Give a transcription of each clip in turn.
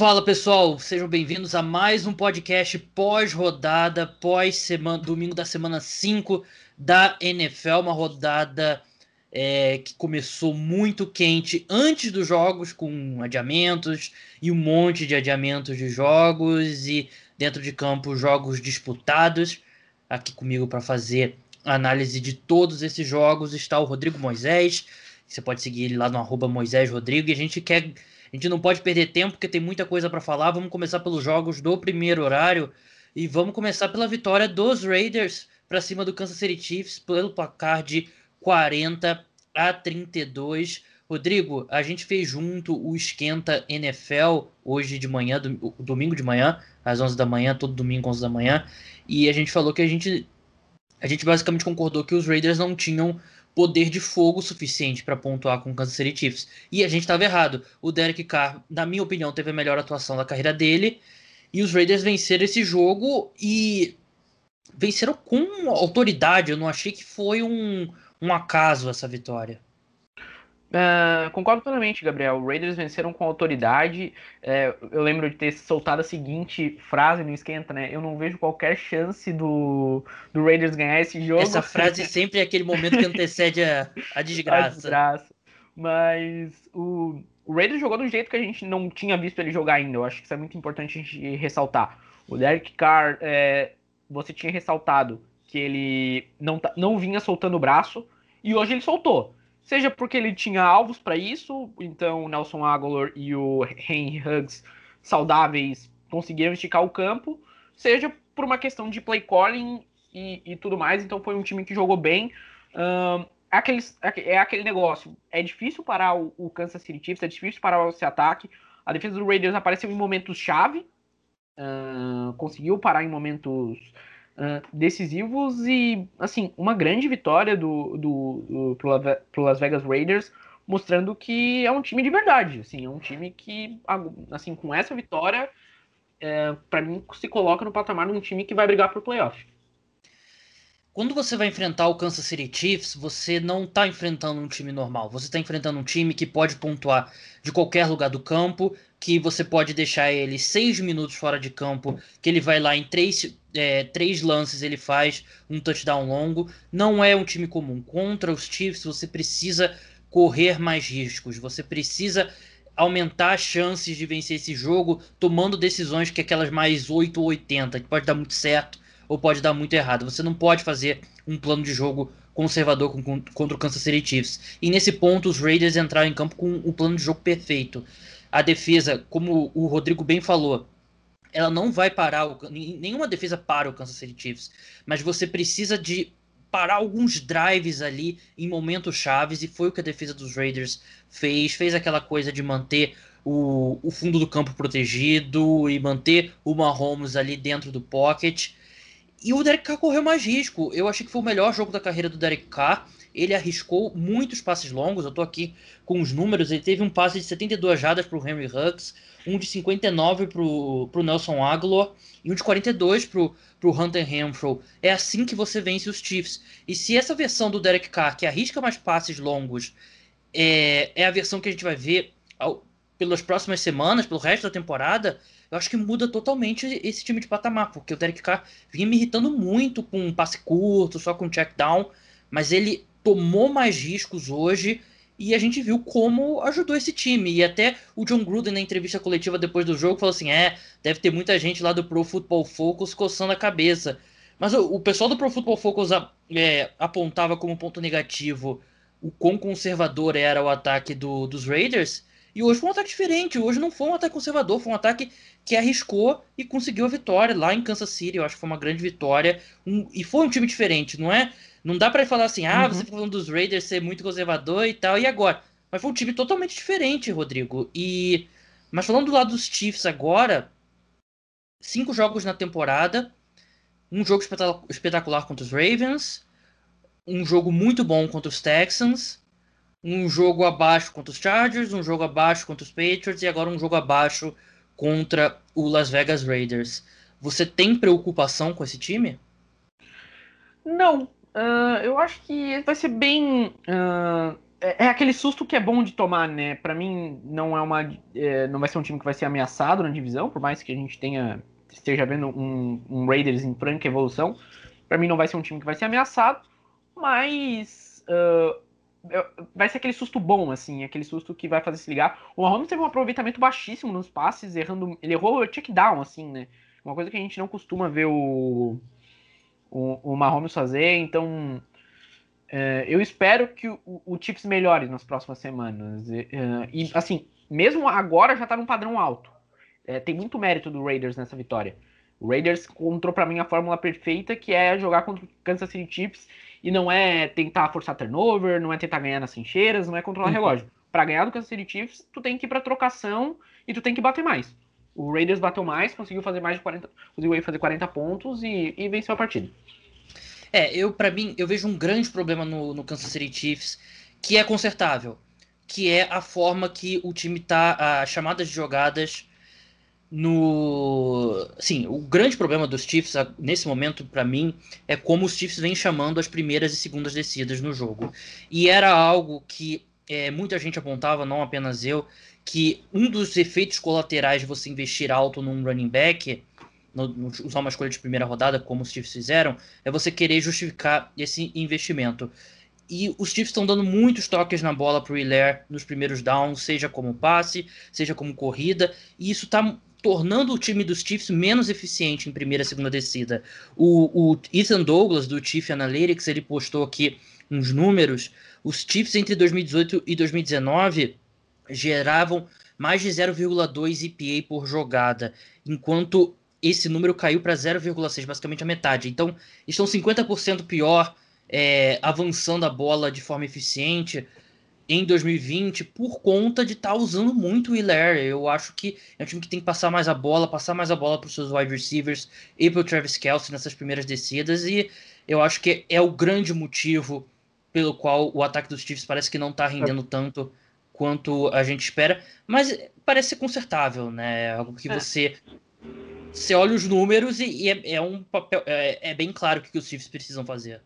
Fala pessoal, sejam bem-vindos a mais um podcast pós-rodada, pós-semana, domingo da semana 5 da NFL, uma rodada é, que começou muito quente antes dos jogos, com adiamentos e um monte de adiamentos de jogos e dentro de campo jogos disputados. Aqui comigo para fazer análise de todos esses jogos está o Rodrigo Moisés. Você pode seguir ele lá no arroba Moisés Rodrigo e a gente quer a gente não pode perder tempo porque tem muita coisa para falar. Vamos começar pelos jogos do primeiro horário e vamos começar pela vitória dos Raiders para cima do Kansas City Chiefs pelo placar de 40 a 32. Rodrigo, a gente fez junto o esquenta NFL hoje de manhã, domingo de manhã, às 11 da manhã, todo domingo 11 da manhã, e a gente falou que a gente a gente basicamente concordou que os Raiders não tinham poder de fogo suficiente para pontuar com o Kansas City Chiefs. E a gente estava errado. O Derek Carr, na minha opinião, teve a melhor atuação da carreira dele. E os Raiders venceram esse jogo e venceram com autoridade. Eu não achei que foi um, um acaso essa vitória. Uh, concordo plenamente, Gabriel. O Raiders venceram com autoridade. É, eu lembro de ter soltado a seguinte frase no esquenta, né? Eu não vejo qualquer chance do, do Raiders ganhar esse jogo. Essa frase sempre é aquele momento que antecede a, a desgraça. A desgraça. Mas o, o Raiders jogou do jeito que a gente não tinha visto ele jogar ainda. Eu acho que isso é muito importante a gente ressaltar. O Derek Carr, é, você tinha ressaltado que ele não, não vinha soltando o braço e hoje ele soltou seja porque ele tinha alvos para isso, então o Nelson Aguilar e o Henry Huggs saudáveis conseguiram esticar o campo, seja por uma questão de play calling e, e tudo mais, então foi um time que jogou bem. Um, é, aquele, é aquele negócio, é difícil parar o, o Kansas City Chiefs, é difícil parar esse ataque, a defesa do Raiders apareceu em momentos chave, uh, conseguiu parar em momentos uh, decisivos e, assim, uma grande vitória do, do, do pro, Las Vegas Raiders, mostrando que é um time de verdade, assim, é um time que, assim, com essa vitória, é, para mim, se coloca no patamar de um time que vai brigar pro playoff. Quando você vai enfrentar o Kansas City Chiefs, você não está enfrentando um time normal. Você está enfrentando um time que pode pontuar de qualquer lugar do campo, que você pode deixar ele seis minutos fora de campo, que ele vai lá em três, é, três lances, ele faz um touchdown longo. Não é um time comum. Contra os Chiefs, você precisa correr mais riscos. Você precisa aumentar as chances de vencer esse jogo, tomando decisões que aquelas mais 8 ou 80, que pode dar muito certo ou pode dar muito errado. Você não pode fazer um plano de jogo conservador com, contra o Kansas City Chiefs. E nesse ponto, os Raiders entraram em campo com o plano de jogo perfeito. A defesa, como o Rodrigo bem falou, ela não vai parar, o, nenhuma defesa para o Kansas City Chiefs, mas você precisa de parar alguns drives ali em momentos chaves, e foi o que a defesa dos Raiders fez. Fez aquela coisa de manter o, o fundo do campo protegido e manter o Mahomes ali dentro do pocket. E o Derek Carr correu mais risco. Eu achei que foi o melhor jogo da carreira do Derek Carr. Ele arriscou muitos passes longos. Eu tô aqui com os números. Ele teve um passe de 72 jardas para o Henry Huggs, um de 59 para o Nelson Aguilar e um de 42 para o Hunter Renfro. É assim que você vence os Chiefs. E se essa versão do Derek Carr, que arrisca mais passes longos, é, é a versão que a gente vai ver ao, pelas próximas semanas, pelo resto da temporada, eu acho que muda totalmente esse time de patamar, porque o Derek Carr vinha me irritando muito com um passe curto, só com check down, mas ele tomou mais riscos hoje e a gente viu como ajudou esse time. E até o John Gruden, na entrevista coletiva depois do jogo, falou assim: é, deve ter muita gente lá do Pro Football Focus coçando a cabeça. Mas o, o pessoal do Pro Football Focus é, apontava como ponto negativo o quão conservador era o ataque do, dos Raiders. E hoje foi um ataque diferente. Hoje não foi um ataque conservador, foi um ataque que arriscou e conseguiu a vitória lá em Kansas City. Eu acho que foi uma grande vitória. Um, e foi um time diferente, não é? Não dá para falar assim, ah, uhum. você falando dos Raiders ser muito conservador e tal, e agora? Mas foi um time totalmente diferente, Rodrigo. E mas falando do lado dos Chiefs agora, cinco jogos na temporada, um jogo espetacular contra os Ravens, um jogo muito bom contra os Texans, um jogo abaixo contra os Chargers, um jogo abaixo contra os Patriots e agora um jogo abaixo contra o Las Vegas Raiders. Você tem preocupação com esse time? Não. Uh, eu acho que vai ser bem. Uh, é, é, aquele susto que é bom de tomar, né? Para mim não é uma, é, não vai ser um time que vai ser ameaçado na divisão, por mais que a gente tenha esteja vendo um, um Raiders em franca evolução. Para mim não vai ser um time que vai ser ameaçado, mas uh, vai ser aquele susto bom, assim, aquele susto que vai fazer se ligar. O Mahomes teve um aproveitamento baixíssimo nos passes, errando, ele errou o check down, assim, né? Uma coisa que a gente não costuma ver o o, o Mahomes fazer, então é, eu espero que o, o Chiefs melhore nas próximas semanas. E, é, e assim, mesmo agora já tá num padrão alto. É, tem muito mérito do Raiders nessa vitória. O Raiders encontrou para mim a fórmula perfeita, que é jogar contra o Kansas City Chiefs e não é tentar forçar turnover, não é tentar ganhar nas trincheiras, não é controlar uhum. relógio. Para ganhar do Kansas City Chiefs, tu tem que ir para trocação e tu tem que bater mais. O Raiders bateu mais, conseguiu fazer mais de 40, conseguiu fazer 40 pontos e, e venceu a partida. É, eu para mim, eu vejo um grande problema no, no Kansas City Chiefs, que é consertável, que é a forma que o time tá, as chamadas de jogadas no, sim, o grande problema dos Chiefs nesse momento para mim é como os Chiefs vêm chamando as primeiras e segundas descidas no jogo. E era algo que é, muita gente apontava, não apenas eu, que um dos efeitos colaterais de você investir alto num running back no, no, usar uma escolha de primeira rodada, como os Chiefs fizeram, é você querer justificar esse investimento. E os Chiefs estão dando muitos toques na bola para o Hilaire nos primeiros downs, seja como passe, seja como corrida, e isso está tornando o time dos Chiefs menos eficiente em primeira e segunda descida. O, o Ethan Douglas, do Chief Analytics, ele postou aqui uns números. Os Chiefs entre 2018 e 2019 geravam mais de 0,2 EPA por jogada, enquanto esse número caiu para 0,6, basicamente a metade. Então, estão 50% pior, é, avançando a bola de forma eficiente em 2020 por conta de estar tá usando muito o Hilaire. Eu acho que é um time que tem que passar mais a bola, passar mais a bola para os seus wide receivers e para o Travis Kelsey nessas primeiras descidas. E eu acho que é o grande motivo pelo qual o ataque dos Chiefs parece que não está rendendo tanto quanto a gente espera, mas parece ser consertável, né? Algo que é. você você olha os números e, e é, é, um papel. É, é, bem claro o que os Chiefs precisam fazer.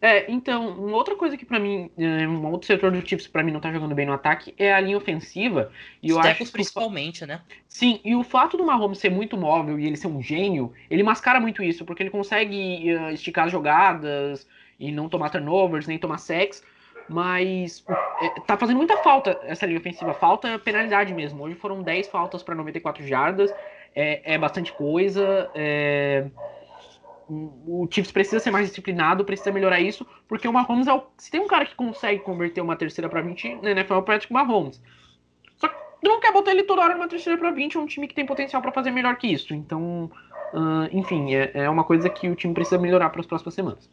É, então, uma outra coisa que para mim, é, um outro setor do Chiefs para mim não tá jogando bem no ataque é a linha ofensiva. E Os eu acho principalmente, né? Sim, e o fato do Mahomes ser muito móvel e ele ser um gênio, ele mascara muito isso, porque ele consegue uh, esticar as jogadas e não tomar turnovers, nem tomar sacks. Mas é, tá fazendo muita falta essa linha ofensiva. Falta penalidade mesmo. Hoje foram 10 faltas para 94 jardas é, é bastante coisa. É... O Chiefs precisa ser mais disciplinado, precisa melhorar isso, porque o Mahomes é o... Se tem um cara que consegue converter uma terceira para 20 na NFL é o Patrick Mahomes. Só que não quer botar ele toda hora numa terceira para 20, é um time que tem potencial para fazer melhor que isso. Então, uh, enfim, é, é uma coisa que o time precisa melhorar para as próximas semanas.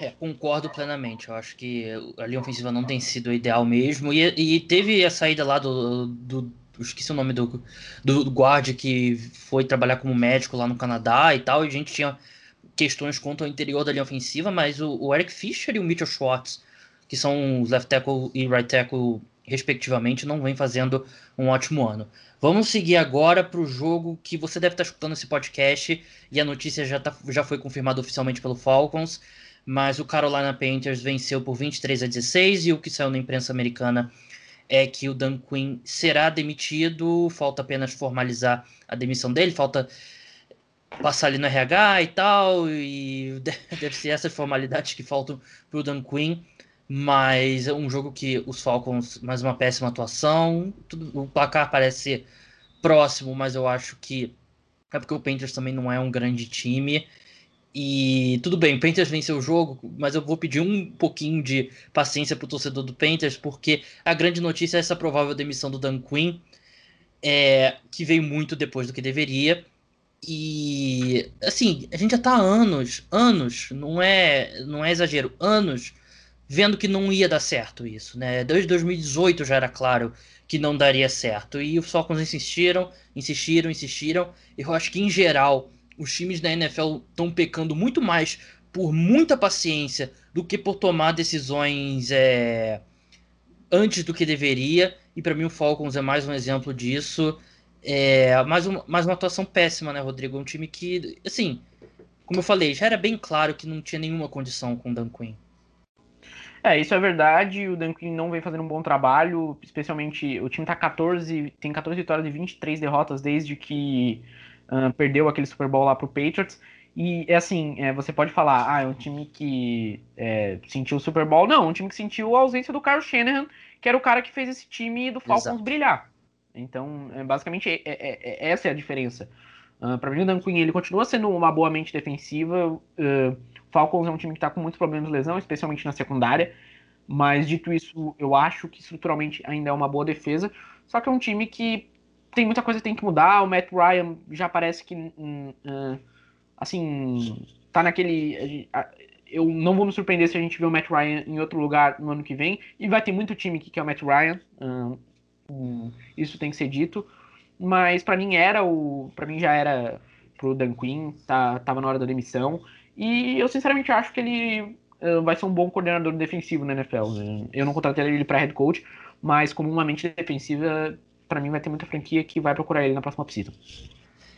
É, concordo plenamente. Eu acho que a linha ofensiva não tem sido ideal mesmo. E, e teve a saída lá do, do, esqueci o nome do, do, guarda que foi trabalhar como médico lá no Canadá e tal, e a gente tinha questões quanto ao interior da linha ofensiva, mas o, o Eric Fischer e o Mitchell Schwartz, que são os left tackle e right tackle respectivamente, não vem fazendo um ótimo ano. Vamos seguir agora para o jogo que você deve estar escutando esse podcast e a notícia já, tá, já foi confirmada oficialmente pelo Falcons, mas o Carolina Panthers venceu por 23 a 16 e o que saiu na imprensa americana é que o Dan Quinn será demitido, falta apenas formalizar a demissão dele, falta passar ali no RH e tal, e deve ser essas formalidades que faltam para o Dan Quinn, mas é um jogo que os Falcons, mais uma péssima atuação, o placar parece ser próximo, mas eu acho que é porque o Panthers também não é um grande time, e tudo bem, o Panthers venceu o jogo, mas eu vou pedir um pouquinho de paciência para o torcedor do Panthers, porque a grande notícia é essa provável demissão do Dan Quinn, é, que veio muito depois do que deveria. E assim, a gente já está há anos, anos, não é, não é exagero, anos vendo que não ia dar certo isso, né? Desde 2018 já era claro que não daria certo. E os Falcons insistiram, insistiram, insistiram. Eu acho que em geral os times da NFL estão pecando muito mais por muita paciência do que por tomar decisões é, antes do que deveria. E para mim o Falcons é mais um exemplo disso. É, mais, um, mais uma atuação péssima, né, Rodrigo? Um time que, assim, como eu falei, já era bem claro que não tinha nenhuma condição com o Dan Quinn. É, isso é verdade. O Dan Quinn não vem fazendo um bom trabalho, especialmente o time tá 14, tem 14 vitórias e 23 derrotas desde que uh, perdeu aquele Super Bowl lá pro Patriots. E é assim, é, você pode falar, ah, é um time que é, sentiu o Super Bowl. Não, um time que sentiu a ausência do Kyle Shanahan, que era o cara que fez esse time do Falcons Exato. brilhar. Então, é, basicamente, é, é, é, essa é a diferença. Uh, para mim, o Dan Quinn ele continua sendo uma boa mente defensiva. Uh, Falcons é um time que está com muitos problemas de lesão, especialmente na secundária. Mas, dito isso, eu acho que estruturalmente ainda é uma boa defesa. Só que é um time que tem muita coisa que tem que mudar. O Matt Ryan já parece que. Uh, assim, tá naquele. Eu não vou me surpreender se a gente ver o Matt Ryan em outro lugar no ano que vem. E vai ter muito time que quer o Matt Ryan. Um, isso tem que ser dito. Mas para mim era o. para mim já era pro Dan Quinn, tá, tava na hora da demissão. E eu sinceramente acho que ele vai ser um bom coordenador defensivo na NFL. Né? Eu não contratei ele para head coach, mas como uma mente defensiva, para mim vai ter muita franquia que vai procurar ele na próxima oficina.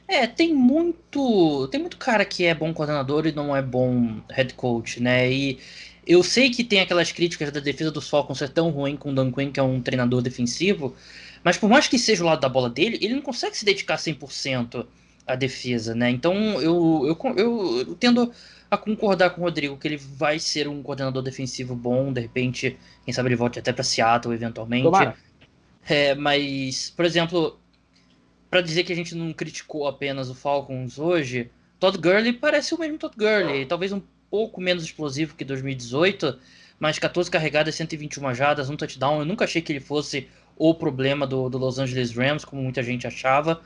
É, tem muito. Tem muito cara que é bom coordenador e não é bom head coach, né? E eu sei que tem aquelas críticas da defesa dos Falcons ser tão ruim com o Dan Quinn, que é um treinador defensivo, mas por mais que seja o lado da bola dele, ele não consegue se dedicar 100% à defesa, né? Então eu, eu, eu, eu tendo a concordar com o Rodrigo que ele vai ser um coordenador defensivo bom, de repente, quem sabe ele volte até para Seattle eventualmente. É, mas, por exemplo, para dizer que a gente não criticou apenas o Falcons hoje, Todd Gurley parece o mesmo Todd Gurley, talvez um pouco menos explosivo que 2018, mas 14 carregadas, 121 jadas, um touchdown. Eu nunca achei que ele fosse o problema do, do Los Angeles Rams, como muita gente achava.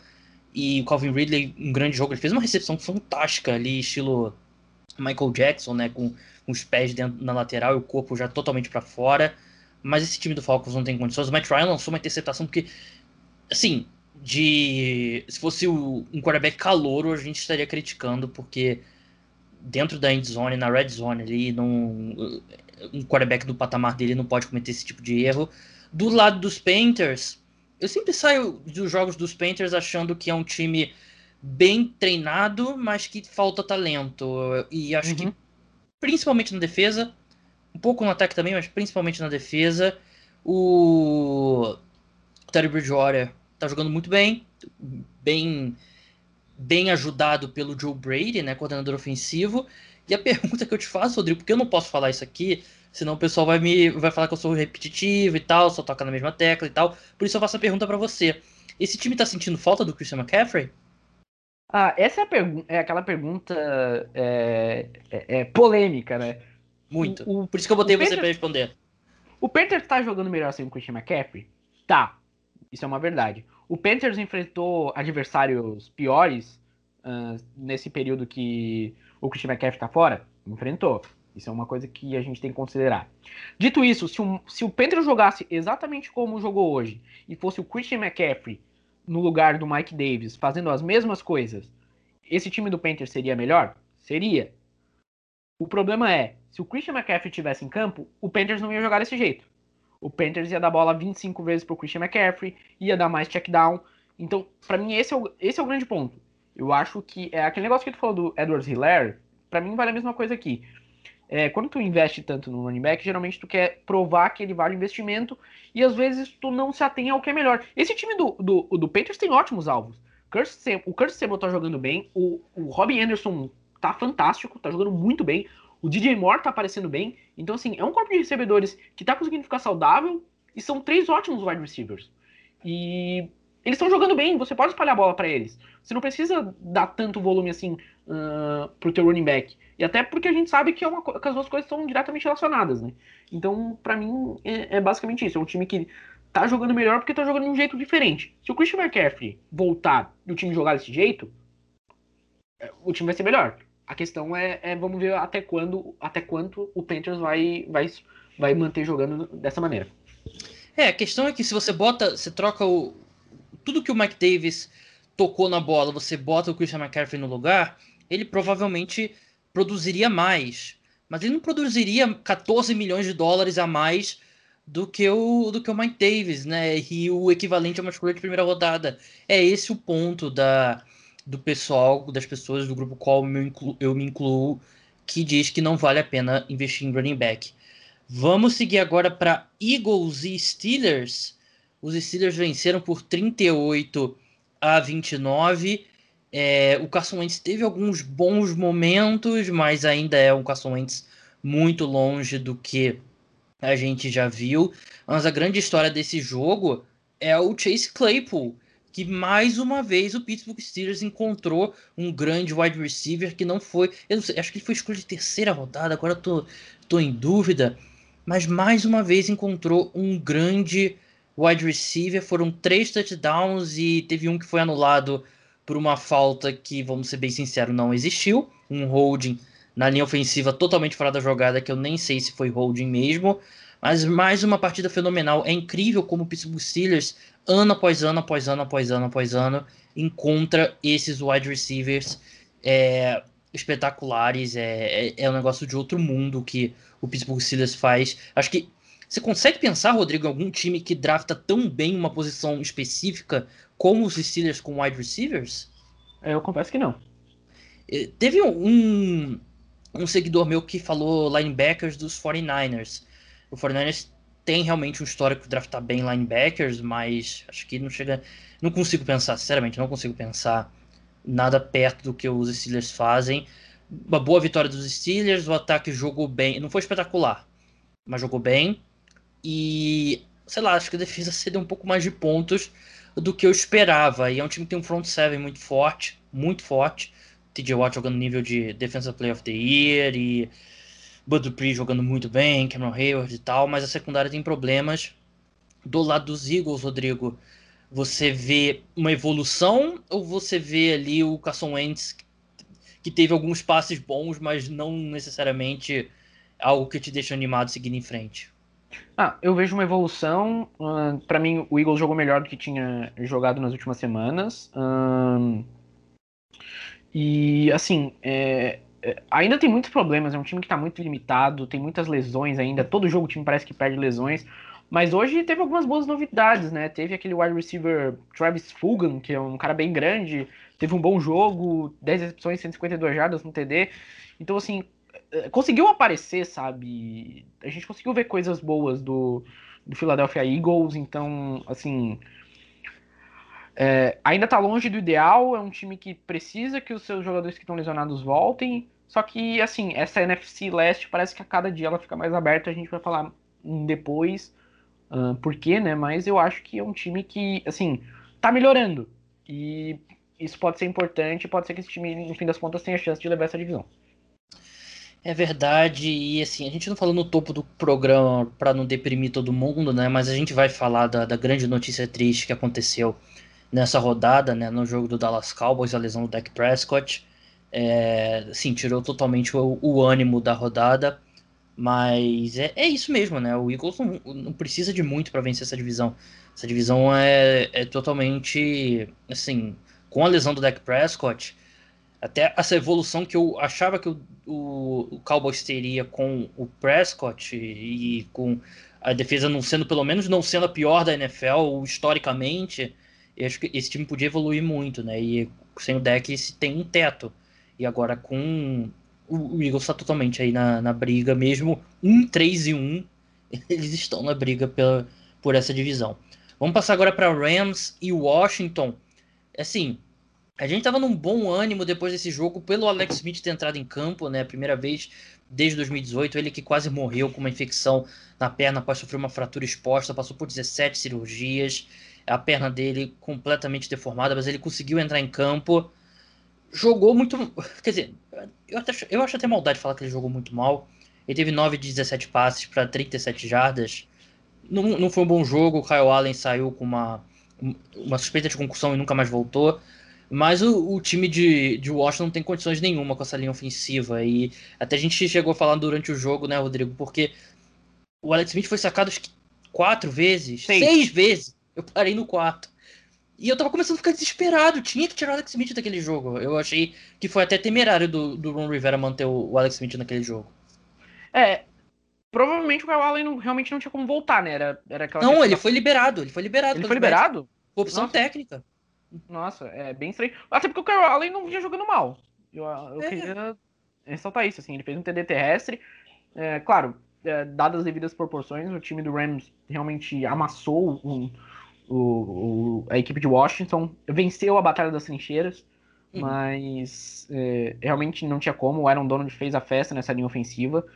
E o Calvin Ridley, um grande jogo, ele fez uma recepção fantástica ali, estilo Michael Jackson, né, com, com os pés dentro, na lateral e o corpo já totalmente para fora. Mas esse time do Falcons não tem condições. O Matt Ryan lançou uma interceptação porque, assim, de se fosse um quarterback calouro, a gente estaria criticando, porque dentro da end zone, na red zone ali, não, um quarterback do patamar dele não pode cometer esse tipo de erro. Do lado dos Painters, eu sempre saio dos jogos dos Painters achando que é um time bem treinado, mas que falta talento. E acho uhum. que principalmente na defesa, um pouco no ataque também, mas principalmente na defesa, o Terry Bridgewater tá jogando muito bem, bem bem ajudado pelo Joe Brady, né, coordenador ofensivo. E a pergunta que eu te faço, Rodrigo, porque eu não posso falar isso aqui, senão o pessoal vai me vai falar que eu sou repetitivo e tal, só toca na mesma tecla e tal. Por isso eu faço a pergunta para você. Esse time tá sentindo falta do Christian McCaffrey? Ah, essa é, a é aquela pergunta é, é, é, polêmica, né? Muito. O, o, Por isso que eu botei você Peter, pra responder. O Panthers tá jogando melhor sem o Christian McCaffrey? Tá. Isso é uma verdade. O Panthers enfrentou adversários piores uh, nesse período que o Christian McCaffrey tá fora? Enfrentou. Isso é uma coisa que a gente tem que considerar. Dito isso, se o, se o Panthers jogasse exatamente como jogou hoje e fosse o Christian McCaffrey no lugar do Mike Davis fazendo as mesmas coisas, esse time do Panthers seria melhor? Seria. O problema é, se o Christian McCaffrey estivesse em campo, o Panthers não ia jogar desse jeito. O Panthers ia dar bola 25 vezes pro Christian McCaffrey, ia dar mais check down. Então, para mim, esse é, o, esse é o grande ponto. Eu acho que é aquele negócio que tu falou do Edwards Hilaire, para mim vale a mesma coisa aqui. É, quando tu investe tanto no running back, geralmente tu quer provar que ele vale o investimento e às vezes tu não se atém ao que é melhor. Esse time do, do, do Panthers tem ótimos alvos. o Curtis Samuel tá jogando bem, o, o Robbie Anderson tá fantástico, tá jogando muito bem. O DJ Moore tá aparecendo bem. Então, assim, é um corpo de recebedores que tá conseguindo ficar saudável e são três ótimos wide receivers. E eles estão jogando bem, você pode espalhar a bola para eles. Você não precisa dar tanto volume assim uh, pro teu running back. E até porque a gente sabe que, é uma, que as duas coisas estão diretamente relacionadas, né? Então, para mim, é, é, basicamente isso. É um time que tá jogando melhor porque tá jogando de um jeito diferente. Se o Christian McCaffrey voltar e o time jogar desse jeito, é, o time vai ser melhor. A questão é, é, vamos ver até quando, até quanto o Panthers vai, vai, vai manter jogando dessa maneira. É, a questão é que se você bota, você troca o tudo que o Mike Davis tocou na bola, você bota o Christian McCaffrey no lugar, ele provavelmente produziria mais, mas ele não produziria 14 milhões de dólares a mais do que o do que o Mike Davis, né? E o equivalente a uma escolha de primeira rodada. É esse o ponto da do pessoal, das pessoas do grupo qual eu, eu me incluo, que diz que não vale a pena investir em running back. Vamos seguir agora para Eagles e Steelers. Os Steelers venceram por 38 a 29. É, o Carson Wentz teve alguns bons momentos, mas ainda é um Carson Wentz muito longe do que a gente já viu. Mas a grande história desse jogo é o Chase Claypool, que mais uma vez o Pittsburgh Steelers encontrou um grande wide receiver que não foi. Eu não sei, acho que ele foi escolha de terceira rodada, agora tô, tô em dúvida. Mas mais uma vez encontrou um grande wide receiver. Foram três touchdowns e teve um que foi anulado por uma falta que, vamos ser bem sinceros, não existiu. Um holding na linha ofensiva totalmente fora da jogada, que eu nem sei se foi holding mesmo. Mas mais uma partida fenomenal. É incrível como o Pittsburgh Steelers, ano após ano, após ano, após ano, após ano, encontra esses wide receivers é, espetaculares. É, é, é, um negócio de outro mundo que o Pittsburgh Steelers faz. Acho que você consegue pensar, Rodrigo, em algum time que drafta tão bem uma posição específica como os Steelers com wide receivers? Eu confesso que não. É, teve um, um seguidor meu que falou linebackers dos 49ers. O 49ers tem realmente um histórico de draftar bem linebackers, mas acho que não chega. Não consigo pensar, sinceramente, não consigo pensar nada perto do que os Steelers fazem. Uma boa vitória dos Steelers, o ataque jogou bem, não foi espetacular, mas jogou bem. E, sei lá, acho que a defesa cedeu um pouco mais de pontos do que eu esperava. E é um time que tem um front seven muito forte, muito forte. TJ Watt jogando nível de Defensive Player of the Year e Bud Dupree jogando muito bem, Cameron Hayward e tal, mas a secundária tem problemas. Do lado dos Eagles, Rodrigo, você vê uma evolução ou você vê ali o Carson Wentz que teve alguns passes bons, mas não necessariamente algo que te deixa animado seguindo em frente? Ah, eu vejo uma evolução. Uh, para mim, o Eagles jogou melhor do que tinha jogado nas últimas semanas. E, assim, é, ainda tem muitos problemas. É um time que está muito limitado, tem muitas lesões ainda. Todo jogo o time parece que perde lesões. Mas hoje teve algumas boas novidades, né? Teve aquele wide receiver Travis Fulgham, que é um cara bem grande, teve um bom jogo, 10 recepções, 152 jardas no TD. Então, assim, é, conseguiu aparecer, sabe? A gente conseguiu ver coisas boas do, do Philadelphia Eagles, então, assim. É, ainda tá longe do ideal, é um time que precisa que os seus jogadores que estão lesionados voltem. Só que, assim, essa NFC Leste parece que a cada dia ela fica mais aberta, a gente vai falar depois uh, por quê, né? Mas eu acho que é um time que, assim, tá melhorando. E isso pode ser importante, pode ser que esse time, no fim das contas, tenha chance de levar essa divisão. É verdade, e assim, a gente não falou no topo do programa para não deprimir todo mundo, né? Mas a gente vai falar da, da, grande notícia triste que aconteceu nessa rodada, né? No jogo do Dallas Cowboys, a lesão do Dak Prescott. É, tirou totalmente o, o ânimo da rodada. Mas é, é, isso mesmo, né? O Eagles não, não precisa de muito para vencer essa divisão. Essa divisão é, é totalmente. Assim, com a lesão do Dak Prescott até essa evolução que eu achava que o, o, o Cowboys teria com o Prescott e, e com a defesa não sendo, pelo menos, não sendo a pior da NFL historicamente, eu acho que esse time podia evoluir muito, né? E sem o deck tem um teto. E agora com o, o Eagles está totalmente aí na, na briga, mesmo 1, 3 e 1, eles estão na briga pela, por essa divisão. Vamos passar agora para Rams e Washington. Assim, a gente estava num bom ânimo depois desse jogo, pelo Alex Smith ter entrado em campo, né? Primeira vez desde 2018, ele que quase morreu com uma infecção na perna após sofrer uma fratura exposta, passou por 17 cirurgias, a perna dele completamente deformada, mas ele conseguiu entrar em campo, jogou muito. Quer dizer, eu, até, eu acho até maldade falar que ele jogou muito mal. Ele teve 9 de 17 passes para 37 jardas. Não, não foi um bom jogo, o Kyle Allen saiu com uma, uma suspeita de concussão e nunca mais voltou. Mas o, o, time de, de Washington não tem condições nenhuma com essa linha ofensiva. E até a gente chegou a falar durante o jogo, né, Rodrigo? Porque o Alex Smith foi sacado quatro vezes, seis, seis vezes. Eu parei no quarto. E eu tava começando a ficar desesperado. Tinha que tirar o Alex Smith daquele jogo. Eu achei que foi até temerário do, do Ron Rivera manter o, o Alex Smith naquele jogo. É, provavelmente o Kyle Allen não, realmente não tinha como voltar, né? Era, era não, ele foi liberado. Ele foi liberado. Ele foi liberado? Opção Nossa. técnica. Nossa, é bem estranho. Até porque o Kyle Allen não vinha jogando mal. Eu, eu é. queria ressaltar isso, assim. Ele fez um TD terrestre. É, claro, é, dadas as devidas proporções, o time do Rams realmente amassou o, o, a equipe de Washington, venceu a Batalha das Trincheiras, uhum. mas é, realmente não tinha como. O Aaron Donald fez a festa nessa linha ofensiva.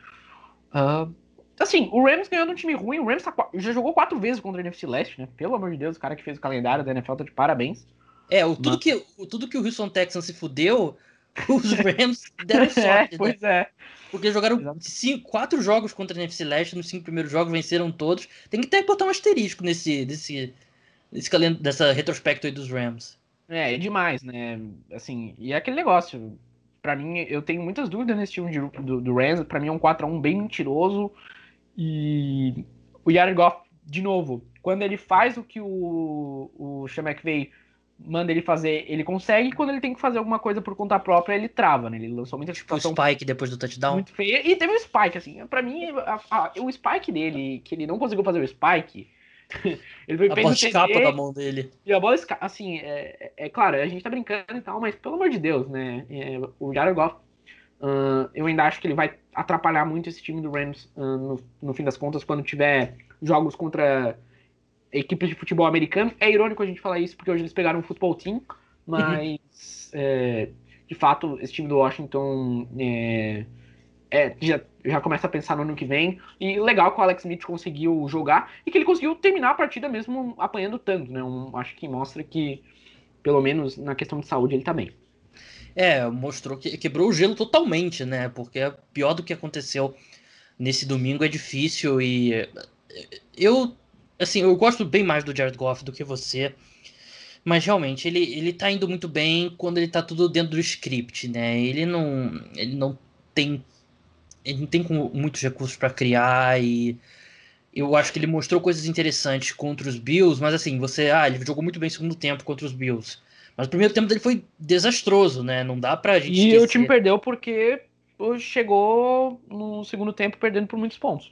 Uh, assim, o Rams ganhou de um time ruim. O Rams tá, já jogou quatro vezes contra a NFC Leste, né? Pelo amor de Deus, o cara que fez o calendário da NFL tá de parabéns. É, o, tudo, mas... que, o, tudo que o Houston Texans se fudeu, os Rams deram é, sorte. é, pois né? é. Porque jogaram cinco, quatro jogos contra a NFC Leste, nos cinco primeiros jogos venceram todos. Tem que até botar um asterisco nesse, nesse, dessa retrospecto aí dos Rams. É, é demais, né? Assim, e é aquele negócio. Para mim, eu tenho muitas dúvidas nesse time de, do, do Rams. Para mim é um 4x1 bem mentiroso. E o Jared Goff, de novo, quando ele faz o que o, o Sean McVay manda ele fazer, ele consegue. Quando ele tem que fazer alguma coisa por conta própria, ele trava, né? Ele lançou muita tipo o Spike depois do touchdown. Muito feia. E teve o Spike, assim. para mim, a, a, o Spike dele, que ele não conseguiu fazer o Spike. ele foi a bola escapa da mão dele. E a bola escapa, assim, é, é, é, claro, a gente tá brincando e tal, mas pelo amor de Deus, né? É, o Jared Goff, uh, eu ainda acho que ele vai atrapalhar muito esse time do Rams uh, no, no fim das contas, quando tiver jogos contra equipes de futebol americano. É irônico a gente falar isso porque hoje eles pegaram um futebol team, mas é, de fato esse time do Washington é, é, já, já começa a pensar no ano que vem. E legal que o Alex Smith conseguiu jogar e que ele conseguiu terminar a partida mesmo apanhando tanto, né? Um, acho que mostra que, pelo menos na questão de saúde, ele tá bem. É, mostrou que quebrou o gelo totalmente, né? Porque pior do que aconteceu nesse domingo é difícil e eu Assim, eu gosto bem mais do Jared Goff do que você. Mas realmente, ele, ele tá indo muito bem quando ele tá tudo dentro do script, né? Ele não. Ele não tem. Ele não tem muitos recursos para criar e. Eu acho que ele mostrou coisas interessantes contra os Bills, mas assim, você. Ah, ele jogou muito bem no segundo tempo contra os Bills. Mas o primeiro tempo dele foi desastroso, né? Não dá pra gente. E esquecer. o time perdeu porque chegou no segundo tempo perdendo por muitos pontos.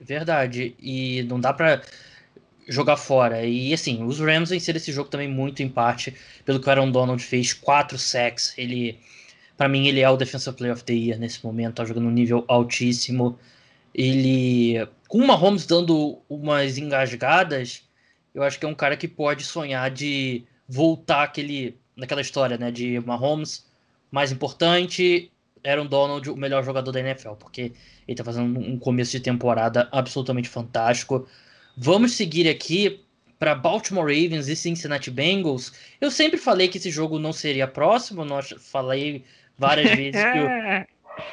Verdade. E não dá pra jogar fora. E assim, os Rams venceram esse jogo também muito em parte pelo que o Aaron Donald fez, quatro sacks. Ele, para mim, ele é o Defensive Player of the Year nesse momento, tá jogando um nível altíssimo. Ele, com uma Holmes dando umas engasgadas, eu acho que é um cara que pode sonhar de voltar aquele, naquela história, né, de Mahomes mais importante, Aaron Donald o melhor jogador da NFL, porque ele tá fazendo um começo de temporada absolutamente fantástico. Vamos seguir aqui para Baltimore Ravens e Cincinnati Bengals. Eu sempre falei que esse jogo não seria próximo, nós falei várias vezes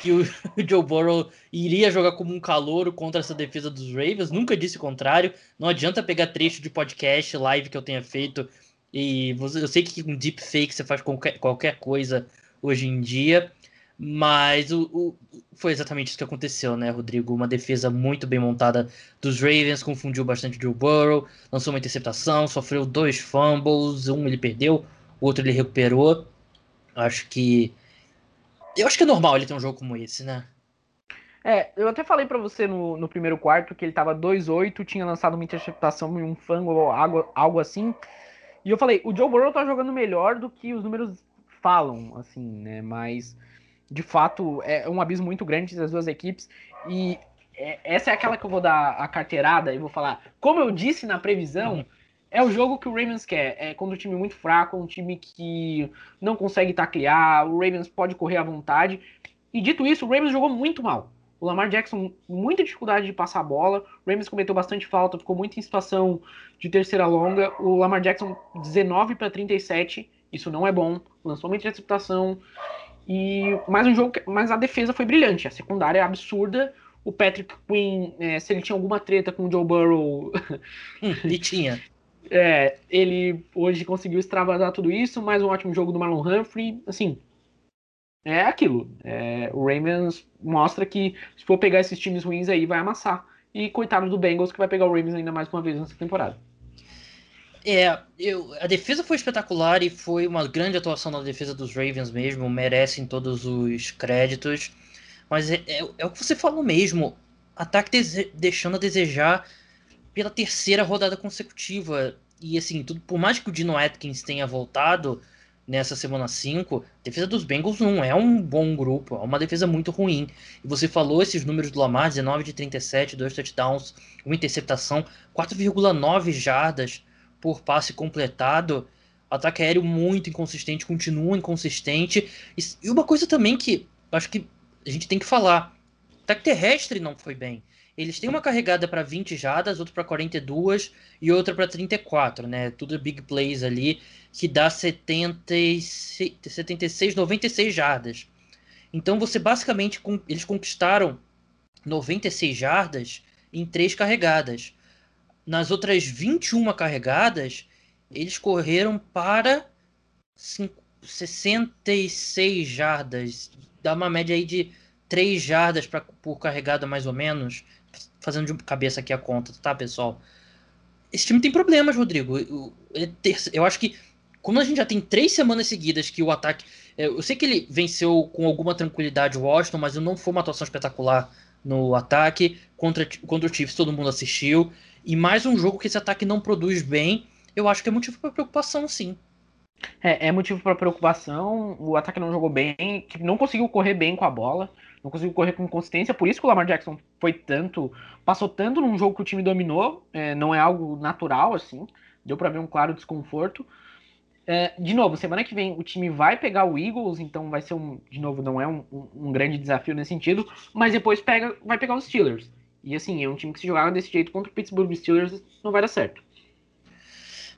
que, o, que o Joe Burrow iria jogar como um calouro contra essa defesa dos Ravens. Nunca disse o contrário. Não adianta pegar trecho de podcast, live que eu tenha feito. E eu sei que com deepfake você faz qualquer, qualquer coisa hoje em dia. Mas o, o, foi exatamente isso que aconteceu, né, Rodrigo? Uma defesa muito bem montada dos Ravens, confundiu bastante o Joe Burrow, lançou uma interceptação, sofreu dois fumbles, um ele perdeu, o outro ele recuperou. Acho que. Eu acho que é normal ele ter um jogo como esse, né? É, eu até falei para você no, no primeiro quarto que ele tava 2-8, tinha lançado uma interceptação e um fango, algo, algo assim. E eu falei, o Joe Burrow tá jogando melhor do que os números falam, assim, né? Mas de fato é um abismo muito grande entre as duas equipes e é, essa é aquela que eu vou dar a carteirada e vou falar, como eu disse na previsão. É o jogo que o Ravens quer. É quando o time é muito fraco, um time que não consegue taclear, o Ravens pode correr à vontade. E dito isso, o Ravens jogou muito mal. O Lamar Jackson, muita dificuldade de passar a bola. O Ravens cometeu bastante falta, ficou muito em situação de terceira longa. O Lamar Jackson, 19 para 37, isso não é bom. Lançou uma interceptação. E mais um jogo, mas a defesa foi brilhante, a secundária é absurda. O Patrick Quinn, é, se ele tinha alguma treta com o Joe Burrow, e tinha. É, ele hoje conseguiu extravasar tudo isso, mais um ótimo jogo do Marlon Humphrey, assim, é aquilo. É, o Ravens mostra que se for pegar esses times ruins aí, vai amassar. E coitado do Bengals que vai pegar o Ravens ainda mais uma vez nessa temporada. É, eu, a defesa foi espetacular e foi uma grande atuação da defesa dos Ravens mesmo, merecem todos os créditos. Mas é, é, é o que você falou mesmo, ataque deixando a desejar pela terceira rodada consecutiva. E assim, tudo, por mais que o Dino Atkins tenha voltado, nessa semana 5, a defesa dos Bengals não é um bom grupo, é uma defesa muito ruim. E você falou esses números do Lamar, 19 de 37, dois touchdowns, uma interceptação, 4,9 jardas por passe completado. Ataque aéreo muito inconsistente, continua inconsistente. E uma coisa também que acho que a gente tem que falar, ataque terrestre não foi bem. Eles têm uma carregada para 20 jardas, outra para 42 e outra para 34, né? Tudo big plays ali, que dá 76, 76 96 jardas. Então você basicamente eles conquistaram 96 jardas em três carregadas. Nas outras 21 carregadas, eles correram para 5, 66 jardas. Dá uma média aí de 3 jardas pra, por carregada, mais ou menos fazendo de cabeça aqui a conta, tá, pessoal? Esse time tem problemas, Rodrigo. Eu, acho que, como a gente já tem três semanas seguidas que o ataque. É, eu sei que ele venceu com alguma tranquilidade o Washington, mas não foi uma atuação espetacular no ataque. Contra, contra o Chiefs todo mundo assistiu. E mais um jogo que esse ataque não produz bem, eu acho que é motivo para preocupação, sim. É, é motivo para preocupação. O ataque não jogou bem, não conseguiu correr bem com a bola não conseguiu correr com consistência, por isso que o Lamar Jackson foi tanto, passou tanto num jogo que o time dominou, é, não é algo natural assim, deu para ver um claro desconforto. É, de novo, semana que vem o time vai pegar o Eagles, então vai ser um, de novo, não é um, um, grande desafio nesse sentido, mas depois pega, vai pegar os Steelers. E assim, é um time que se jogar desse jeito contra o Pittsburgh Steelers não vai dar certo.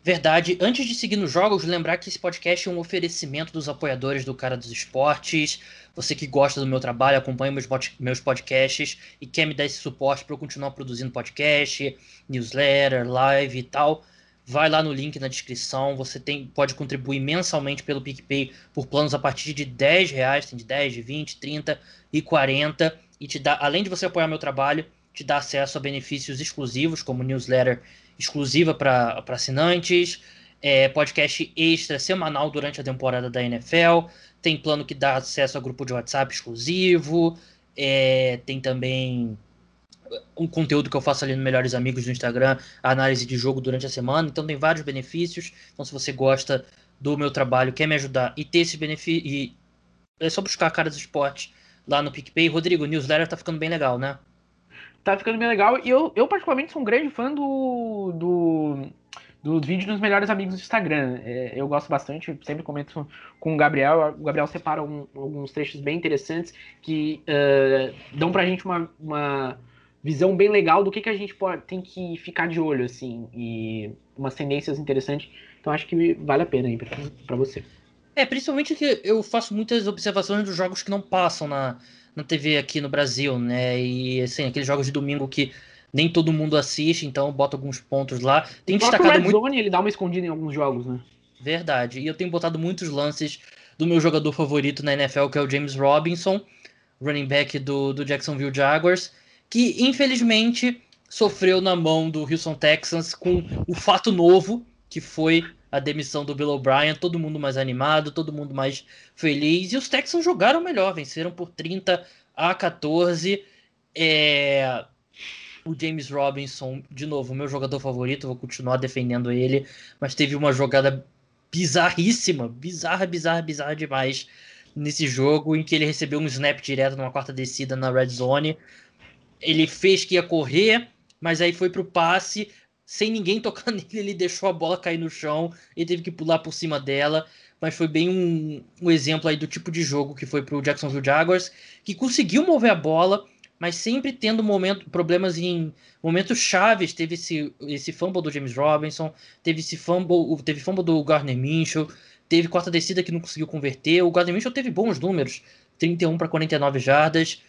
Verdade. Antes de seguir nos jogos, lembrar que esse podcast é um oferecimento dos apoiadores do Cara dos Esportes. Você que gosta do meu trabalho, acompanha meus, meus podcasts e quer me dar esse suporte para eu continuar produzindo podcast, newsletter, live e tal, vai lá no link na descrição. Você tem, pode contribuir mensalmente pelo PicPay por planos a partir de 10 reais, tem de 10, de 20, 30 e 40. E te dá, além de você apoiar meu trabalho, te dá acesso a benefícios exclusivos, como newsletter exclusiva para assinantes, é, podcast extra semanal durante a temporada da NFL, tem plano que dá acesso a grupo de WhatsApp exclusivo, é, tem também um conteúdo que eu faço ali no Melhores Amigos do Instagram, análise de jogo durante a semana, então tem vários benefícios. Então, se você gosta do meu trabalho, quer me ajudar e ter esse benefício, é só buscar a cara dos esportes lá no PicPay. Rodrigo, o newsletter tá ficando bem legal, né? Tá ficando bem legal. E eu, eu particularmente, sou um grande fã do, do, do vídeo dos melhores amigos do Instagram. É, eu gosto bastante, sempre comento com o Gabriel. O Gabriel separa um, alguns trechos bem interessantes que uh, dão pra gente uma, uma visão bem legal do que, que a gente pode, tem que ficar de olho, assim, e umas tendências interessantes. Então acho que vale a pena aí para você. É, principalmente que eu faço muitas observações dos jogos que não passam na, na TV aqui no Brasil, né? E assim, aqueles jogos de domingo que nem todo mundo assiste, então bota alguns pontos lá. Tem o destacado Red muito. Zone, ele dá uma escondida em alguns jogos, né? Verdade. E eu tenho botado muitos lances do meu jogador favorito na NFL, que é o James Robinson, running back do, do Jacksonville Jaguars, que infelizmente sofreu na mão do Houston Texans com o fato novo, que foi a demissão do Bill O'Brien, todo mundo mais animado, todo mundo mais feliz. E os Texans jogaram melhor, venceram por 30 a 14. É... O James Robinson, de novo, meu jogador favorito, vou continuar defendendo ele, mas teve uma jogada bizarríssima, bizarra, bizarra, bizarra demais nesse jogo, em que ele recebeu um snap direto numa quarta descida na red zone. Ele fez que ia correr, mas aí foi pro passe, sem ninguém tocar nele, ele deixou a bola cair no chão e teve que pular por cima dela. Mas foi bem um, um exemplo aí do tipo de jogo que foi pro Jacksonville Jaguars, que conseguiu mover a bola, mas sempre tendo momento, problemas em momentos chaves. Teve esse, esse fumble do James Robinson, teve esse fumble, teve fumble do Gardner Minshew, teve quarta descida que não conseguiu converter. O Gardner Minshew teve bons números, 31 para 49 jardas,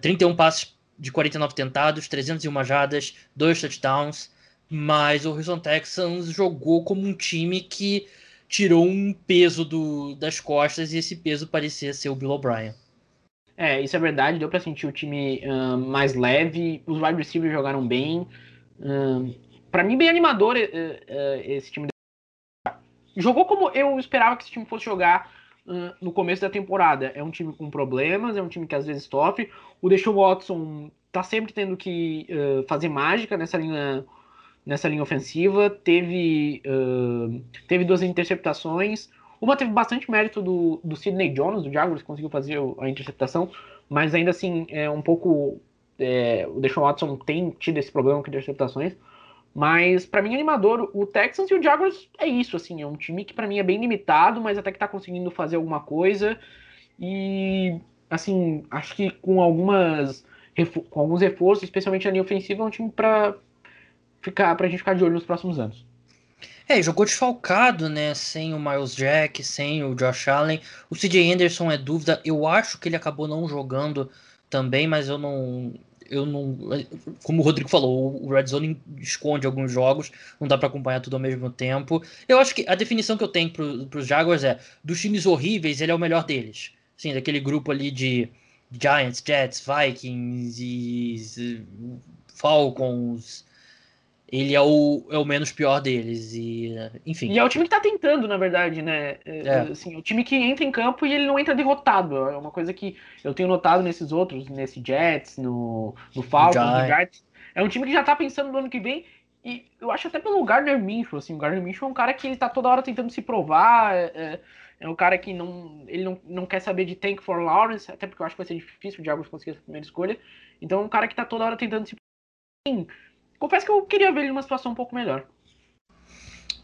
31 é, passes de 49 tentados, 301 jardas, dois touchdowns mas o Houston Texans jogou como um time que tirou um peso do, das costas e esse peso parecia ser o Bill O'Brien. É, isso é verdade, deu para sentir o time uh, mais leve, os wide receivers jogaram bem. Uh, para mim, bem animador uh, esse time. Jogou como eu esperava que esse time fosse jogar no começo da temporada. É um time com problemas, é um time que às vezes sofre. O Deshaun Watson tá sempre tendo que fazer mágica nessa linha nessa linha ofensiva, teve, uh, teve duas interceptações. Uma teve bastante mérito do, do Sidney Jones, do Jaguars, que conseguiu fazer a interceptação, mas ainda assim é um pouco. É, o Deshaun Watson tem tido esse problema com interceptações. Mas para mim animador, o Texans e o Jaguars é isso, assim, é um time que para mim é bem limitado, mas até que tá conseguindo fazer alguma coisa. E assim, acho que com algumas com alguns reforços, especialmente a linha ofensiva, é um time ficar pra gente ficar de olho nos próximos anos. É, jogou desfalcado, né? Sem o Miles Jack, sem o Josh Allen. O CJ Anderson é dúvida. Eu acho que ele acabou não jogando também, mas eu não. Eu não. Como o Rodrigo falou, o Red Zone esconde alguns jogos, não dá para acompanhar tudo ao mesmo tempo. Eu acho que a definição que eu tenho para os Jaguars é: dos times horríveis, ele é o melhor deles. Sim, daquele grupo ali de Giants, Jets, Vikings e Falcons ele é o, é o menos pior deles. E, enfim. E é o time que tá tentando, na verdade, né? É. é. Assim, o time que entra em campo e ele não entra derrotado. É uma coisa que eu tenho notado nesses outros, nesse Jets, no, no Falcons, no Giants. É um time que já tá pensando no ano que vem. E eu acho até pelo Gardner Minshew, assim, o Gardner Minshew é um cara que ele tá toda hora tentando se provar. É, é, é um cara que não, ele não, não quer saber de tank for Lawrence, até porque eu acho que vai ser difícil o Diabos conseguir essa primeira escolha. Então é um cara que tá toda hora tentando se provar confesso que eu queria ver ele numa situação um pouco melhor.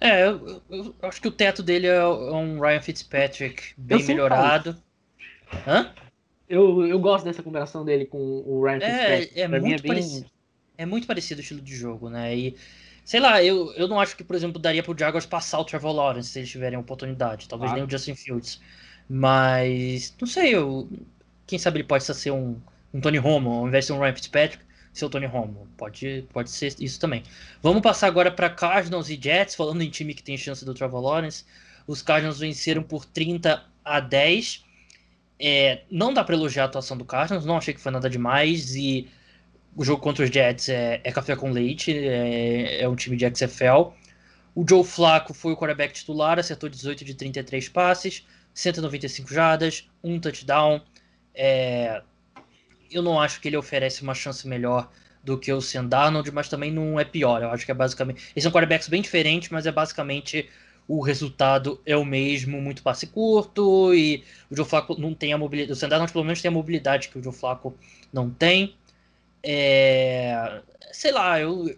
É, eu, eu, acho que o teto dele é um Ryan Fitzpatrick bem melhorado. Hã? Eu, eu gosto dessa comparação dele com o Ryan é, Fitzpatrick. É, é muito, é, bem... parecido, é muito parecido o estilo de jogo, né? E, sei lá, eu, eu não acho que, por exemplo, daria pro Jaguars passar o Trevor Lawrence se eles tiverem oportunidade. Talvez nem o Justin Fields. Mas, não sei, eu, quem sabe ele pode ser um, um Tony Romo ao invés de ser um Ryan Fitzpatrick seu Tony Romo. Pode, pode ser isso também. Vamos passar agora para Cardinals e Jets, falando em time que tem chance do Trevor Lawrence. Os Cardinals venceram por 30 a 10. É, não dá para elogiar a atuação do Cardinals, não achei que foi nada demais. E o jogo contra os Jets é, é café com leite, é, é, um time de XFL. O Joe Flacco foi o quarterback titular, acertou 18 de 33 passes, 195 jardas, um touchdown. É, eu não acho que ele oferece uma chance melhor do que o Sam Darnold, mas também não é pior. Eu acho que é basicamente. Eles são quarterbacks bem diferentes, mas é basicamente o resultado é o mesmo, muito passe curto, e o Joe Flacco não tem a mobilidade. O Sam Darnold pelo menos tem a mobilidade que o Joe Flacco não tem. É... Sei lá, eu,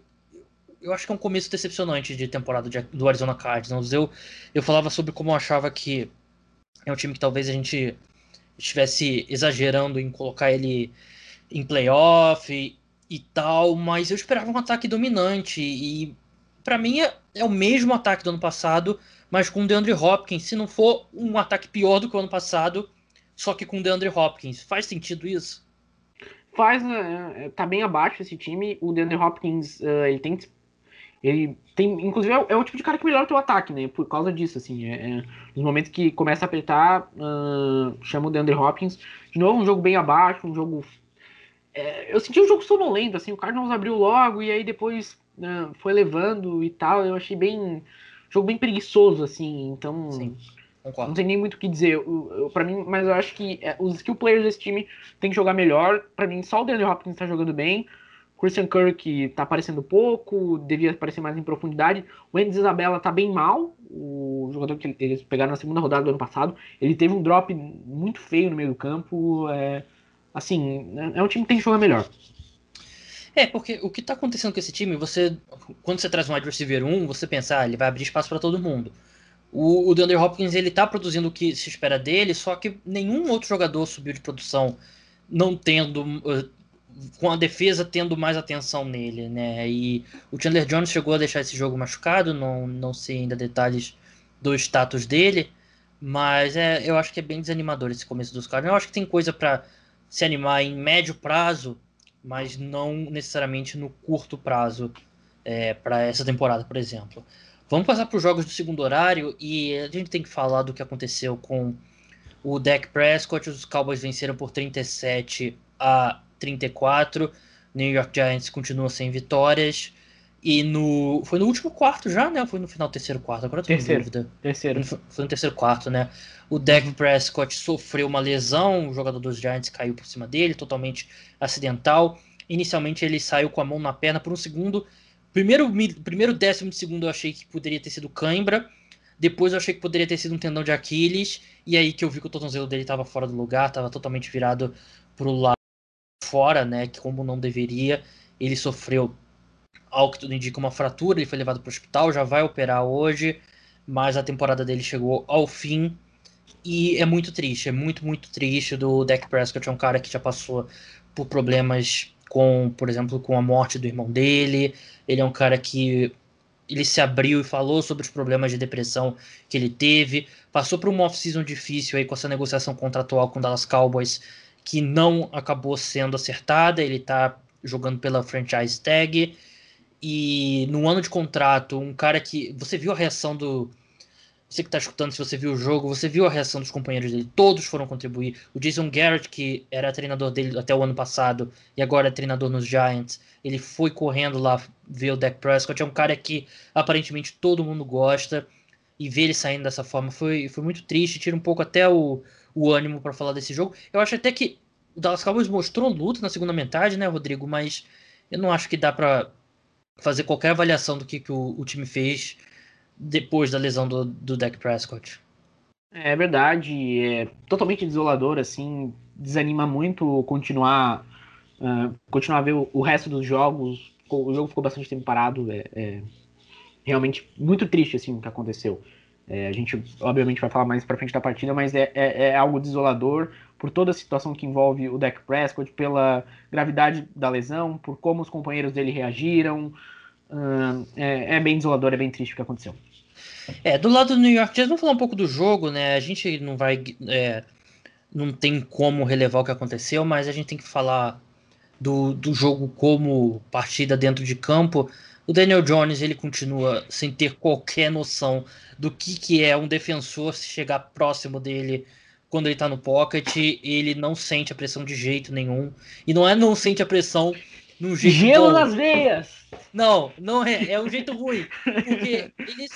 eu acho que é um começo decepcionante de temporada de, do Arizona Cardinals. Eu, eu falava sobre como eu achava que é um time que talvez a gente estivesse exagerando em colocar ele em playoff e, e tal, mas eu esperava um ataque dominante e para mim é, é, o mesmo ataque do ano passado, mas com o DeAndre Hopkins, se não for um ataque pior do que o ano passado, só que com o DeAndre Hopkins. Faz sentido isso? Faz, né? tá bem abaixo esse time. O DeAndre Hopkins, uh, ele tem ele tem, inclusive, é, é, o tipo de cara que melhora o teu ataque, né? Por causa disso, assim. É, é, nos momentos que começa a apertar, uh, chama o DeAndre Hopkins. De novo, um jogo bem abaixo, um jogo. É, eu senti um jogo sonolento, assim. O Cardinals abriu logo e aí depois uh, foi levando e tal. Eu achei bem. Jogo bem preguiçoso, assim. Então. Sim. Concordo. Não tem nem muito o que dizer. Eu, eu, pra mim, mas eu acho que é, os skill players desse time tem que jogar melhor. Para mim, só o DeAndre Hopkins tá jogando bem. Christian Kirk tá aparecendo pouco, devia aparecer mais em profundidade. O Andy Isabella tá bem mal, o jogador que eles pegaram na segunda rodada do ano passado. Ele teve um drop muito feio no meio do campo. É, assim, é um time que tem que jogar melhor. É, porque o que tá acontecendo com esse time, você. Quando você traz um wide receiver 1, você pensa, ah, ele vai abrir espaço para todo mundo. O, o DeAndre Hopkins, ele tá produzindo o que se espera dele, só que nenhum outro jogador subiu de produção não tendo com a defesa tendo mais atenção nele, né? E o Chandler Jones chegou a deixar esse jogo machucado, não, não sei ainda detalhes do status dele, mas é, eu acho que é bem desanimador esse começo dos caras. Eu acho que tem coisa para se animar em médio prazo, mas não necessariamente no curto prazo é, para essa temporada, por exemplo. Vamos passar para os jogos do segundo horário e a gente tem que falar do que aconteceu com o Dak Prescott. Os Cowboys venceram por 37 a 34. New York Giants continua sem vitórias. E no. Foi no último quarto já, né? Foi no final do terceiro quarto? Agora eu tô terceiro, dúvida. Terceiro. Foi no terceiro quarto, né? O Dak uhum. Prescott sofreu uma lesão, o jogador dos Giants caiu por cima dele, totalmente acidental. Inicialmente ele saiu com a mão na perna por um segundo. Primeiro, primeiro décimo de segundo eu achei que poderia ter sido cãibra. Depois eu achei que poderia ter sido um tendão de Aquiles. E aí que eu vi que o tornozelo dele estava fora do lugar, estava totalmente virado pro lado fora, né? Que como não deveria. Ele sofreu, ao que tudo indica, uma fratura. Ele foi levado para o hospital, já vai operar hoje. Mas a temporada dele chegou ao fim. E é muito triste, é muito, muito triste. Do Dak Prescott é um cara que já passou por problemas com, por exemplo, com a morte do irmão dele. Ele é um cara que ele se abriu e falou sobre os problemas de depressão que ele teve. Passou por uma off-season difícil aí com essa negociação contratual com o Dallas Cowboys que não acabou sendo acertada. Ele tá jogando pela franchise tag. E no ano de contrato, um cara que. Você viu a reação do. Você que está escutando, se você viu o jogo, você viu a reação dos companheiros dele. Todos foram contribuir. O Jason Garrett, que era treinador dele até o ano passado e agora é treinador nos Giants, ele foi correndo lá ver o Dak Prescott. É um cara que aparentemente todo mundo gosta. E ver ele saindo dessa forma foi, foi muito triste. Tira um pouco até o, o ânimo para falar desse jogo. Eu acho até que o Dallas Cowboys mostrou luta na segunda metade, né, Rodrigo? Mas eu não acho que dá para fazer qualquer avaliação do que, que o, o, time fez depois da lesão do, do Dak Prescott. É verdade, é totalmente desolador, assim, desanima muito continuar uh, continuar a ver o, o, resto dos jogos. O jogo ficou bastante tempo parado, é, é realmente muito triste assim o que aconteceu. É, a gente, obviamente, vai falar mais pra frente da partida, mas é, é, é, algo desolador por toda a situação que envolve o Dak Prescott, pela gravidade da lesão, por como os companheiros dele reagiram. Uh, é, bem desolador, é bem triste o que aconteceu. É, do lado do New York Jets, vamos falar um pouco do jogo, né? A gente não vai. É, não tem como relevar o que aconteceu, mas a gente tem que falar do, do jogo como partida dentro de campo. O Daniel Jones ele continua sem ter qualquer noção do que, que é um defensor se chegar próximo dele quando ele tá no pocket. Ele não sente a pressão de jeito nenhum. E não é não sente a pressão num jeito. Gelo bom. nas veias! Não, não é. É um jeito ruim. Porque ele,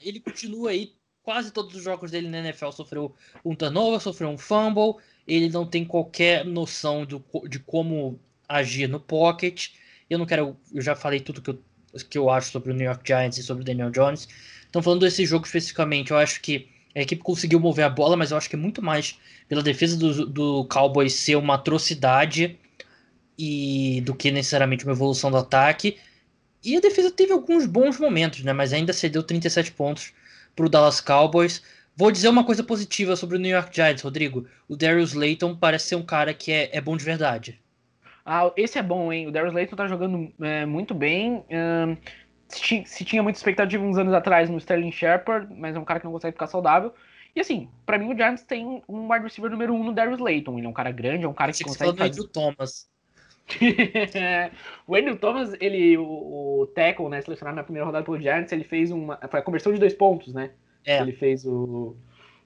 ele continua aí. Quase todos os jogos dele na NFL sofreu um turnover, sofreu um fumble. Ele não tem qualquer noção do, de como agir no pocket. Eu não quero. Eu já falei tudo que eu que eu acho sobre o New York Giants e sobre o Daniel Jones. Então, falando desse jogo especificamente, eu acho que a equipe conseguiu mover a bola, mas eu acho que é muito mais pela defesa do, do Cowboys ser uma atrocidade e do que necessariamente uma evolução do ataque. E a defesa teve alguns bons momentos, né? Mas ainda cedeu 37 pontos para o Dallas Cowboys. Vou dizer uma coisa positiva sobre o New York Giants, Rodrigo. O Darius Layton parece ser um cara que é, é bom de verdade. Ah, esse é bom, hein? O Darius Layton tá jogando é, muito bem. Um, se, se, tinha muita expectativa uns anos atrás no Sterling Shepard, mas é um cara que não consegue ficar saudável. E assim, para mim o Giants tem um wide receiver número um no Darius Layton. Ele é um cara grande, é um cara que consegue que fazer... Thomas. o Andrew Thomas, ele, o, o tackle, né, selecionado na primeira rodada pelo Giants, ele fez uma, foi a conversão de dois pontos, né? É. Ele fez o,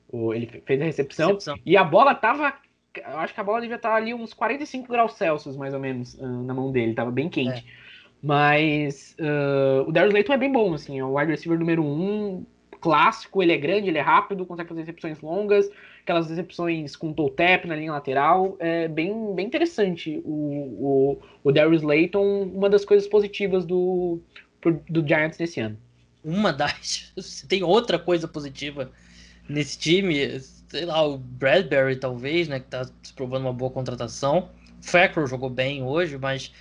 o ele fez a recepção, recepção, e a bola tava eu acho que a bola devia estar ali uns 45 graus Celsius, mais ou menos, uh, na mão dele, tava bem quente. É. Mas uh, o Darius Layton é bem bom, assim, é o wide receiver número um, clássico, ele é grande, ele é rápido, consegue fazer recepções longas, aquelas recepções com toe tap na linha lateral, é bem, bem interessante o, o, o Darius Layton, uma das coisas positivas do, do Giants nesse ano. Uma das. Tem outra coisa positiva nesse time, sei lá, o Bradbury talvez, né, que tá se provando uma boa contratação. O Fackrell jogou bem hoje, mas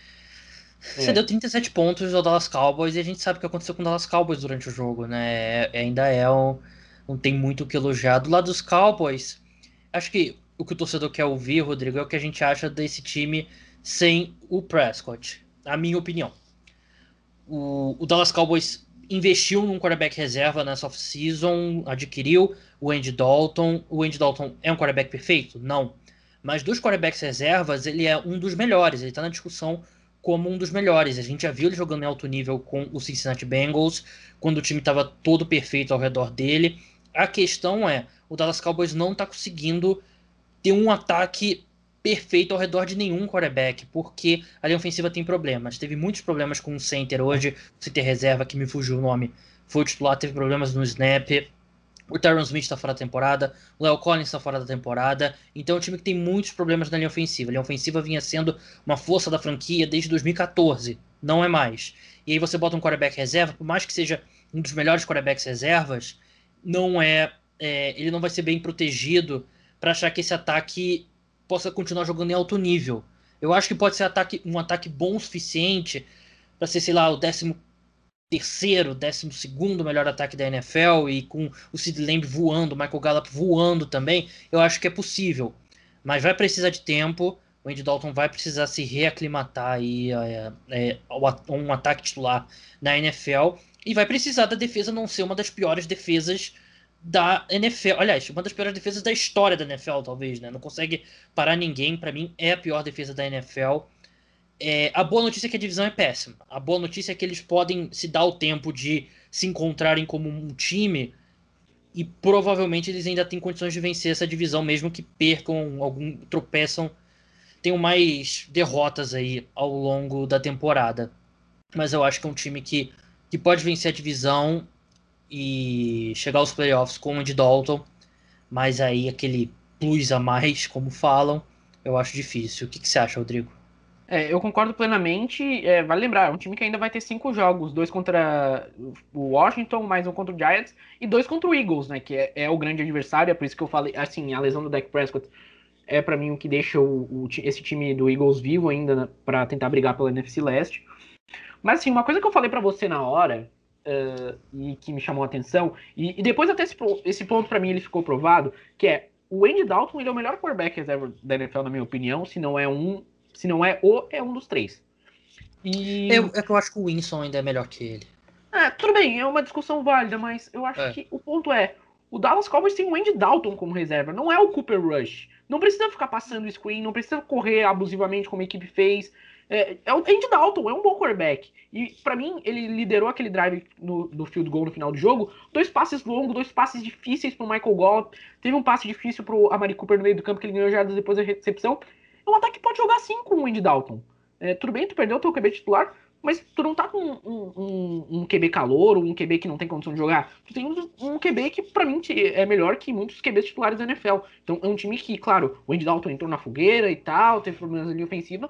é. você deu 37 pontos ao Dallas Cowboys e a gente sabe o que aconteceu com o Dallas Cowboys durante o jogo, né? É, ainda é um, não tem muito o que elogiar. Do lado dos Cowboys, acho que o que o torcedor quer ouvir, Rodrigo, é o que a gente acha desse time sem o Prescott, a minha opinião. O, o Dallas Cowboys investiu num quarterback reserva nessa off-season, adquiriu o Andy Dalton. O Andy Dalton é um quarterback perfeito? Não. Mas dos quarterbacks reservas, ele é um dos melhores. Ele está na discussão como um dos melhores. A gente já viu ele jogando em alto nível com o Cincinnati Bengals, quando o time estava todo perfeito ao redor dele. A questão é, o Dallas Cowboys não está conseguindo ter um ataque perfeito ao redor de nenhum quarterback, porque a linha ofensiva tem problemas. Teve muitos problemas com o center hoje, o center reserva, que me fugiu o nome, foi titular, teve problemas no snap. O Tyron Smith está fora da temporada, o Leo Collins está fora da temporada, então é um time que tem muitos problemas na linha ofensiva. A linha ofensiva vinha sendo uma força da franquia desde 2014, não é mais. E aí você bota um quarterback reserva, por mais que seja um dos melhores quarterbacks reservas, não é, é ele não vai ser bem protegido para achar que esse ataque possa continuar jogando em alto nível. Eu acho que pode ser ataque, um ataque bom o suficiente para ser, sei lá, o décimo terceiro, décimo segundo melhor ataque da NFL e com o Sid Lamb voando, o Michael Gallup voando também, eu acho que é possível. Mas vai precisar de tempo, o Andy Dalton vai precisar se reaclimatar aí é, é, um ataque titular na NFL e vai precisar da defesa não ser uma das piores defesas da NFL. Aliás, uma das piores defesas da história da NFL, talvez, né? Não consegue parar ninguém. Para mim, é a pior defesa da NFL. É, a boa notícia é que a divisão é péssima. A boa notícia é que eles podem se dar o tempo de se encontrarem como um time e provavelmente eles ainda têm condições de vencer essa divisão, mesmo que percam algum tropeçam, tenham mais derrotas aí ao longo da temporada. Mas eu acho que é um time que, que pode vencer a divisão e chegar aos playoffs com o Andy Dalton, mas aí aquele plus a mais, como falam, eu acho difícil. O que, que você acha, Rodrigo? É, eu concordo plenamente. É, vale lembrar, é um time que ainda vai ter cinco jogos: dois contra o Washington, mais um contra o Giants e dois contra o Eagles, né? Que é, é o grande adversário. É por isso que eu falei, assim, a lesão do Dak Prescott é para mim o que deixa o, o, esse time do Eagles vivo ainda né, para tentar brigar pela NFC Leste. Mas assim, uma coisa que eu falei para você na hora uh, e que me chamou a atenção e, e depois até esse, esse ponto para mim ele ficou provado, que é o Andy Dalton ele é o melhor quarterback reserva da NFL na minha opinião, se não é um se não é o, é um dos três. E... Eu, é que eu acho que o Winston ainda é melhor que ele. É, tudo bem, é uma discussão válida, mas eu acho é. que o ponto é: o Dallas Cowboys tem o Andy Dalton como reserva, não é o Cooper Rush. Não precisa ficar passando screen, não precisa correr abusivamente como a equipe fez. É, é o Andy Dalton, é um bom quarterback. E para mim, ele liderou aquele drive no, do field goal no final do jogo. Dois passes longos, dois passes difíceis pro Michael Gallup. Teve um passe difícil pro Amari Cooper no meio do campo que ele ganhou já depois da recepção é um ataque que pode jogar sim com o Andy Dalton. É, tudo bem, tu perdeu o teu QB titular, mas tu não tá com um, um, um, QB calor, um QB que não tem condição de jogar. Tu tem um, um QB que, para mim, é melhor que muitos QBs titulares da NFL. Então é um time que, claro, o Andy Dalton entrou na fogueira e tal, teve problemas ali ofensiva,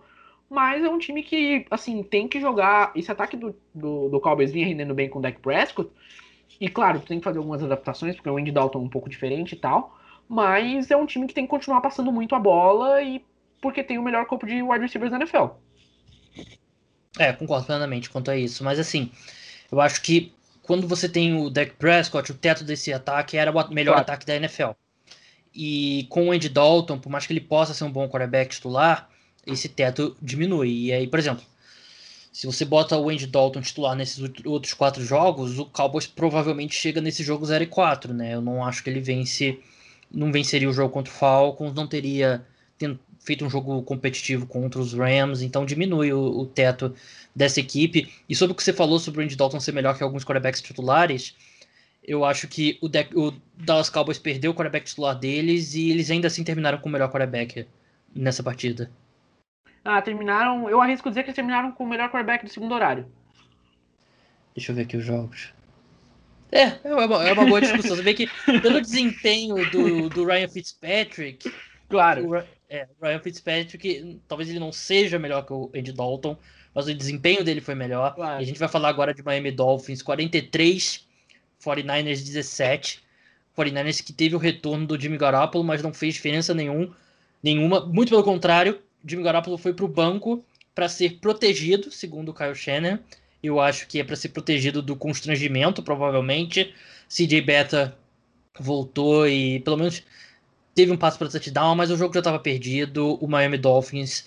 mas é um time que, assim, tem que jogar. Esse ataque do, do, do Cowboys vinha rendendo bem com o Dak Prescott. E claro, tem que fazer algumas adaptações, porque o Andy Dalton é um pouco diferente e tal. Mas é um time que tem que continuar passando muito a bola e porque tem o melhor corpo de wide receivers da NFL. É, concordo plenamente quanto a isso. Mas assim, eu acho que quando você tem o Dak Prescott, o teto desse ataque era o melhor claro. ataque da NFL. E com o Andy Dalton, por mais que ele possa ser um bom quarterback titular, esse teto diminui. E aí, por exemplo, se você bota o Andy Dalton titular nesses outros quatro jogos, o Cowboys provavelmente chega nesse jogo 0 e 4, né? Eu não acho que ele vence, não venceria o jogo contra o Falcons, não teria feito um jogo competitivo contra os Rams, então diminui o, o, teto dessa equipe. E sobre o que você falou sobre o Andy Dalton ser melhor que alguns quarterbacks titulares, eu acho que o, deck, o Dallas Cowboys perdeu o quarterback titular deles e eles ainda assim terminaram com o melhor quarterback nessa partida. Ah, terminaram. Eu arrisco dizer que eles terminaram com o melhor quarterback do segundo horário. Deixa eu ver aqui os jogos. É, é uma, é uma boa discussão. Você vê que pelo desempenho do, do Ryan Fitzpatrick, claro. O, é, Ryan Fitzpatrick, talvez ele não seja melhor que o Andy Dalton, mas o desempenho dele foi melhor. Claro. E a gente vai falar agora de Miami Dolphins 43, 49ers 17. 49ers que teve o retorno do Jimmy Garoppolo, mas não fez diferença nenhum, nenhuma. Muito pelo contrário, Jimmy Garoppolo foi para o banco para ser protegido, segundo o Kyle Shannon. Eu acho que é para ser protegido do constrangimento, provavelmente. CJ Beta voltou e pelo menos teve um passo para touchdown, mas o jogo já estava perdido. O Miami Dolphins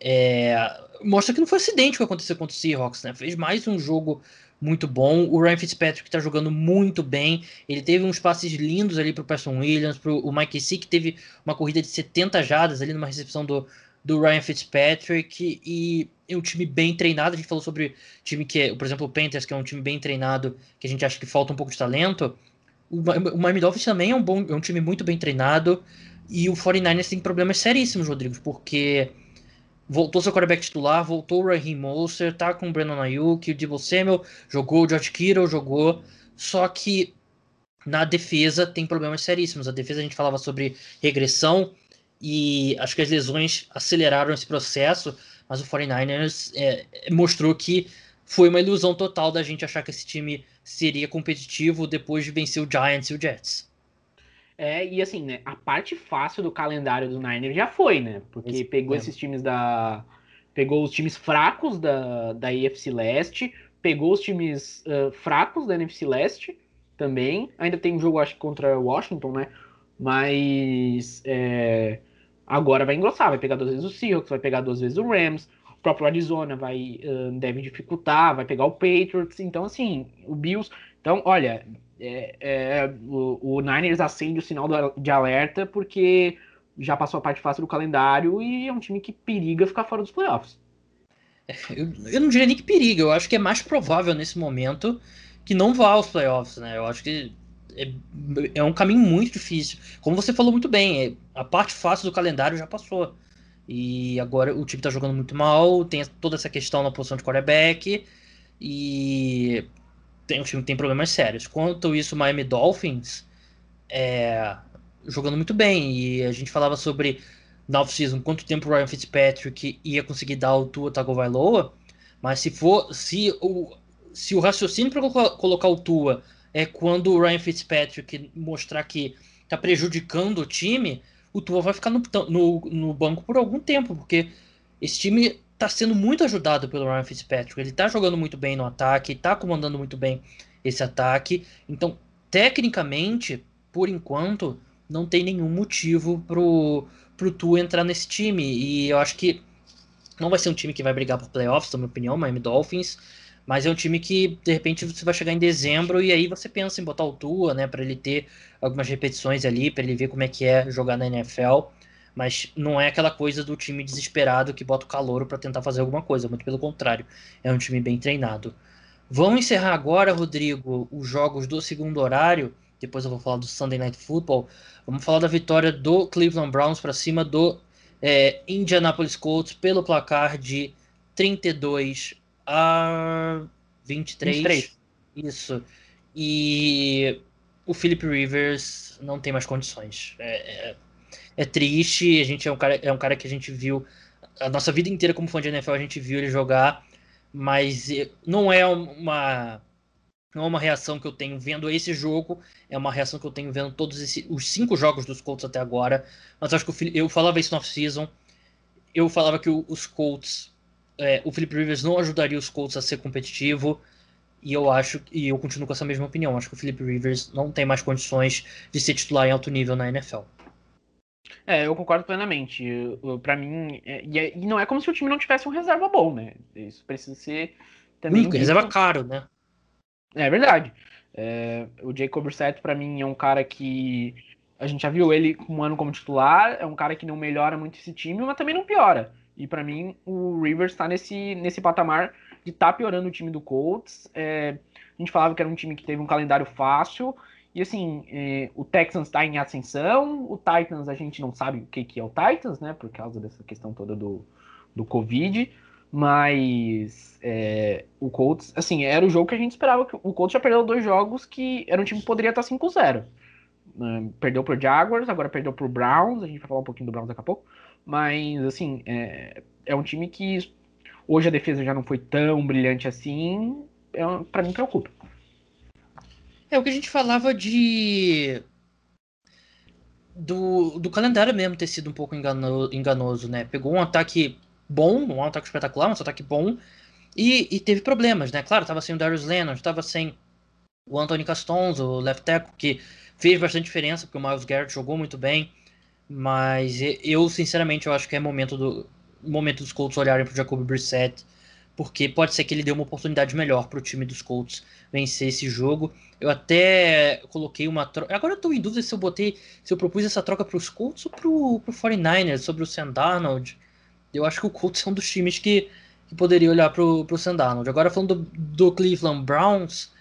é, mostra que não foi acidente o que aconteceu contra o Seahawks, né? Fez mais um jogo muito bom. O Ryan Fitzpatrick está jogando muito bem. Ele teve uns passes lindos ali para o Preston Williams, para o Mike Sick teve uma corrida de 70 jadas ali numa recepção do, do Ryan Fitzpatrick e, um time bem treinado. A gente falou sobre time que é, por exemplo, o Panthers, que é um time bem treinado, que a gente acha que falta um pouco de talento. O, Miami Dolphins também é um, bom, é um time muito bem treinado. E o 49ers tem problemas seríssimos, Rodrigo, porque voltou seu quarterback titular, voltou o Raheem Mostert, tá com o Brandon Ayuk, o Debo Samuel jogou, o George Kittle jogou, só que na defesa tem problemas seríssimos. A defesa a gente falava sobre regressão e acho que as lesões aceleraram esse processo, mas o 49ers é, mostrou que foi uma ilusão total da gente achar que esse time seria competitivo depois de vencer o Giants e o Jets. É, e assim, né, a parte fácil do calendário do Niners já foi, né? Porque Esse pegou mesmo. esses times da. Pegou os times fracos da, da AFC Leste, pegou os times uh, fracos da NFC Leste também. Ainda tem um jogo, acho, contra Washington, né? Mas é, agora vai engrossar, vai pegar duas vezes o Seahawks, vai pegar duas vezes o Rams, o próprio Arizona vai deve dificultar, vai pegar o Patriots. Então, assim, o Bills. Então, olha, é, é, o, o, Niners acende o sinal de alerta porque já passou a parte fácil do calendário e é um time que periga ficar fora dos playoffs. É, eu, eu não diria nem que periga, eu acho que é mais provável nesse momento que não vá aos playoffs, né? Eu acho que é, é um caminho muito difícil. Como você falou muito bem, é, a parte fácil do calendário já passou. E agora o time tá jogando muito mal, tem toda essa questão na posição de quarterback. E tem, o time tem problemas sérios. Quanto isso, o Miami Dolphins é, jogando muito bem. E a gente falava sobre na off-season quanto tempo o Ryan Fitzpatrick ia conseguir dar o Tua Tagovailoa. Mas se for, se o, se o raciocínio para colocar o Tua é quando o Ryan Fitzpatrick mostrar que tá prejudicando o time, o Tua vai ficar no, no, no banco por algum tempo, porque esse time tá sendo muito ajudado pelo Ryan Fitzpatrick. Ele tá jogando muito bem no ataque, tá comandando muito bem esse ataque. Então, tecnicamente, por enquanto, não tem nenhum motivo pro, pro Tu entrar nesse time. E eu acho que não vai ser um time que vai brigar por playoffs, na minha opinião, Miami Dolphins. Mas é um time que, de repente, você vai chegar em dezembro e aí você pensa em botar o Tua, né? para ele ter algumas repetições ali, para ele ver como é que é jogar na NFL. Mas não é aquela coisa do time desesperado que bota o calor para tentar fazer alguma coisa, muito pelo contrário. É um time bem treinado. Vamos encerrar agora, Rodrigo, os jogos do segundo horário. Depois eu vou falar do Sunday Night Football. Vamos falar da vitória do Cleveland Browns para cima do é, Indianapolis Colts pelo placar de 32 a 23. 23. Isso. E o Philip Rivers não tem mais condições. É, é, é triste. A gente é um cara, é um cara que a gente viu a nossa vida inteira como fã de NFL, a gente viu ele jogar, mas não é uma não é uma reação que eu tenho vendo esse jogo, é uma reação que eu tenho vendo todos esse, os cinco jogos dos Colts até agora. Mas acho que eu falava isso no off-season. Eu falava que os Colts, é, o Philip Rivers não ajudaria os Colts a ser competitivo. E eu acho, e eu continuo com essa mesma opinião. Acho que o Philip Rivers não tem mais condições de ser titular em alto nível na NFL. É, eu concordo plenamente. Para mim, é, é, e, não é como se o time não tivesse um reserva bom, né? Isso precisa ser também. Reserva caro, né? É verdade. É, o Jacob Brissett, para mim, é um cara que a gente já viu ele um ano como titular. É um cara que não melhora muito esse time, mas também não piora. E para mim, o Rivers está nesse, nesse patamar de estar tá piorando o time do Colts. É, a gente falava que era um time que teve um calendário fácil e assim, eh, o Texans está em ascensão, o Titans a gente não sabe o que, que é o Titans, né? Por causa dessa questão toda do, do Covid. Mas é, o Colts, assim, era o jogo que a gente esperava. Que o Colts já perdeu dois jogos que era um time que poderia estar 5-0. Uh, perdeu pro Jaguars, agora perdeu pro Browns. A gente vai falar um pouquinho do Browns daqui a pouco. Mas, assim, é, é um time que hoje a defesa já não foi tão brilhante assim. É, para mim, preocupa. É o que a gente falava de. Do, do calendário mesmo ter sido um pouco engano, enganoso, né? Pegou um ataque bom, um ataque espetacular, um ataque bom, e, e teve problemas, né? Claro, tava sem o Darius Leonard, tava sem o Anthony Castonzo, o left tackle, que fez bastante diferença, porque o Miles Garrett jogou muito bem, mas eu, sinceramente, eu acho que é momento do momento dos Colts olharem pro Jacoby Brissett porque pode ser que ele dê uma oportunidade melhor para o time dos Colts vencer esse jogo. Eu até coloquei uma troca. Agora eu estou em dúvida se eu botei, se eu propus essa troca para os Colts ou para o 49ers sobre o Sam Darnold. Eu acho que o Colts é um dos times que, que poderia olhar para o Sam Darnold. Agora falando do, do, Cleveland Browns,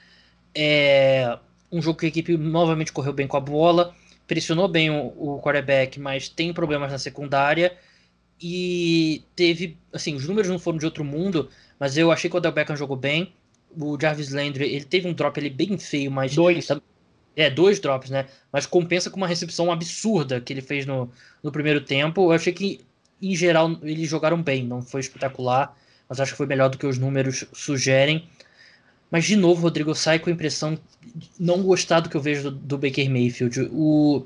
é um jogo que a equipe novamente correu bem com a bola, pressionou bem o, o quarterback, mas tem problemas na secundária e teve, assim, os números não foram de outro mundo, mas eu achei que o Odell Beckham jogou bem. O Jarvis Landry, ele teve um drop ali bem feio, mas. Dois. É, dois drops, né? Mas compensa com uma recepção absurda que ele fez no, no primeiro tempo. Eu achei que, em geral, eles jogaram bem, não foi espetacular, mas acho que foi melhor do que os números sugerem. Mas, de novo, Rodrigo, eu saio com a impressão não gostar do que eu vejo do, do Baker Mayfield. O,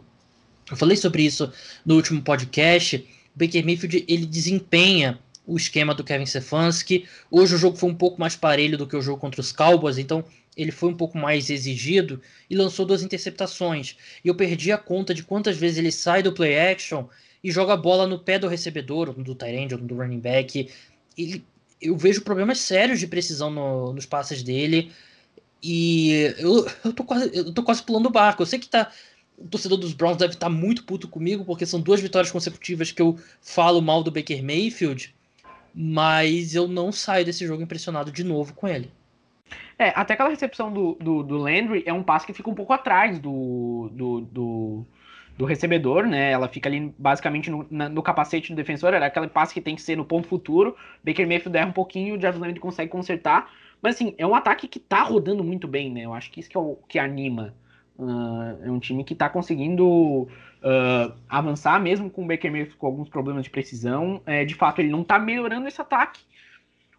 eu falei sobre isso no último podcast. O Baker Mayfield ele desempenha o esquema do Kevin Stefanski. Hoje o jogo foi um pouco mais parelho do que o jogo contra os Cowboys, então ele foi um pouco mais exigido e lançou duas interceptações. E eu perdi a conta de quantas vezes ele sai do play action e joga a bola no pé do recebedor, do tight ou do running back. Ele, eu vejo problemas sérios de precisão no, nos passes dele. E eu, eu, tô quase, eu tô quase pulando o barco. Eu sei que tá, o torcedor dos Browns deve estar tá muito puto comigo, porque são duas vitórias consecutivas que eu falo mal do Baker Mayfield. Mas eu não saio desse jogo impressionado de novo com ele. É, até aquela recepção do, do, do Landry é um passe que fica um pouco atrás do, do, do recebedor, né? Ela fica ali basicamente no, na, no, capacete do defensor, era aquele passe que tem que ser no ponto futuro. Baker Mayfield erra um pouquinho, o Jarvis Landry consegue consertar. Mas assim, é um ataque que tá rodando muito bem, né? Eu acho que isso que é o que anima. Uh, é um time que tá conseguindo uh, avançar, mesmo com o Baker Mayfield com alguns problemas de precisão. É, de fato, ele não tá melhorando esse ataque.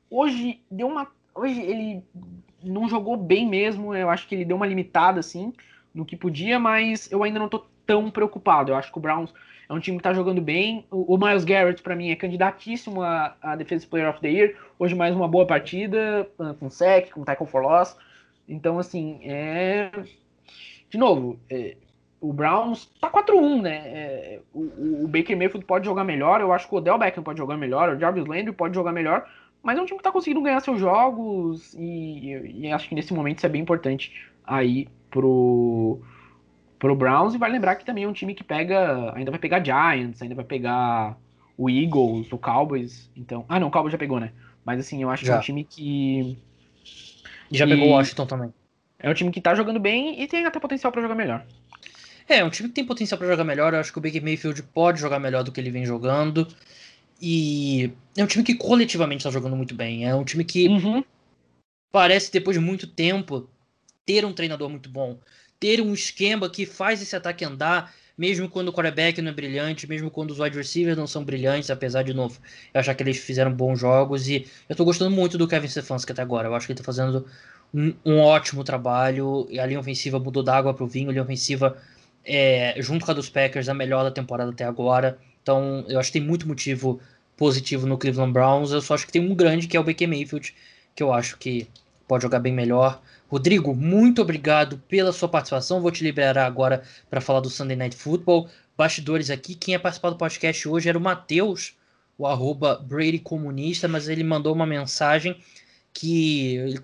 Hoje deu uma. Hoje ele não jogou bem mesmo. Eu acho que ele deu uma limitada, assim, no que podia, mas eu ainda não tô tão preocupado. Eu acho que o Browns é um time que tá jogando bem. O, Miles Garrett, para mim, é candidatíssimo a, a Defensive Player of the Year. Hoje, mais uma boa partida, uh, com sec, com tackle for loss. Então, assim, é. De novo, é... o Browns tá 4-1, né? É... O, o, Baker Mayfield pode jogar melhor. Eu acho que o Odell Beckham pode jogar melhor. O Jarvis Landry pode jogar melhor. Mas é um time que tá conseguindo ganhar seus jogos e, e acho que nesse momento isso é bem importante aí pro, pro Browns. E vai lembrar que também é um time que pega. Ainda vai pegar Giants, ainda vai pegar o Eagles, o Cowboys. Então. Ah, não, o Cowboys já pegou, né? Mas assim, eu acho já. que é um time que. Já pegou o Washington também. É um time que tá jogando bem e tem até potencial para jogar melhor. É, é um time que tem potencial para jogar melhor. Eu acho que o Baker Mayfield pode jogar melhor do que ele vem jogando. E é um time que coletivamente está jogando muito bem. É um time que uhum. parece, depois de muito tempo, ter um treinador muito bom. Ter um esquema que faz esse ataque andar, mesmo quando o quarterback não é brilhante, mesmo quando os wide receivers não são brilhantes, apesar de novo, eu achar que eles fizeram bons jogos. E eu estou gostando muito do Kevin Stefanski até agora. Eu acho que ele está fazendo um, um, ótimo trabalho. E a linha ofensiva mudou da água para o vinho. A linha ofensiva, é, junto com a dos Packers, a melhor da temporada até agora. Então, eu acho que tem muito motivo positivo no Cleveland Browns. Eu só acho que tem um grande, que é o Baker Mayfield, que eu acho que pode jogar bem melhor. Rodrigo, muito obrigado pela sua participação. Vou te liberar agora para falar do Sunday Night Football. Bastidores aqui. Quem ia participar do podcast hoje era o Matheus, o arroba Brady Comunista, mas ele mandou uma mensagem que ele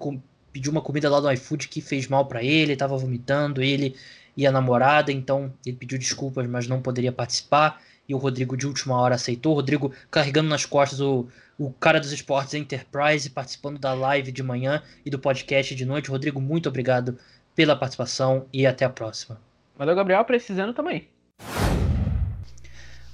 pediu uma comida lá do iFood que fez mal para ele, estava vomitando, ele e a namorada, então ele pediu desculpas, mas não poderia participar e o Rodrigo de última hora aceitou. O Rodrigo carregando nas costas o, o cara dos esportes Enterprise, participando da live de manhã e do podcast de noite. Rodrigo, muito obrigado pela participação e até a próxima. Valeu, Gabriel, precisando também.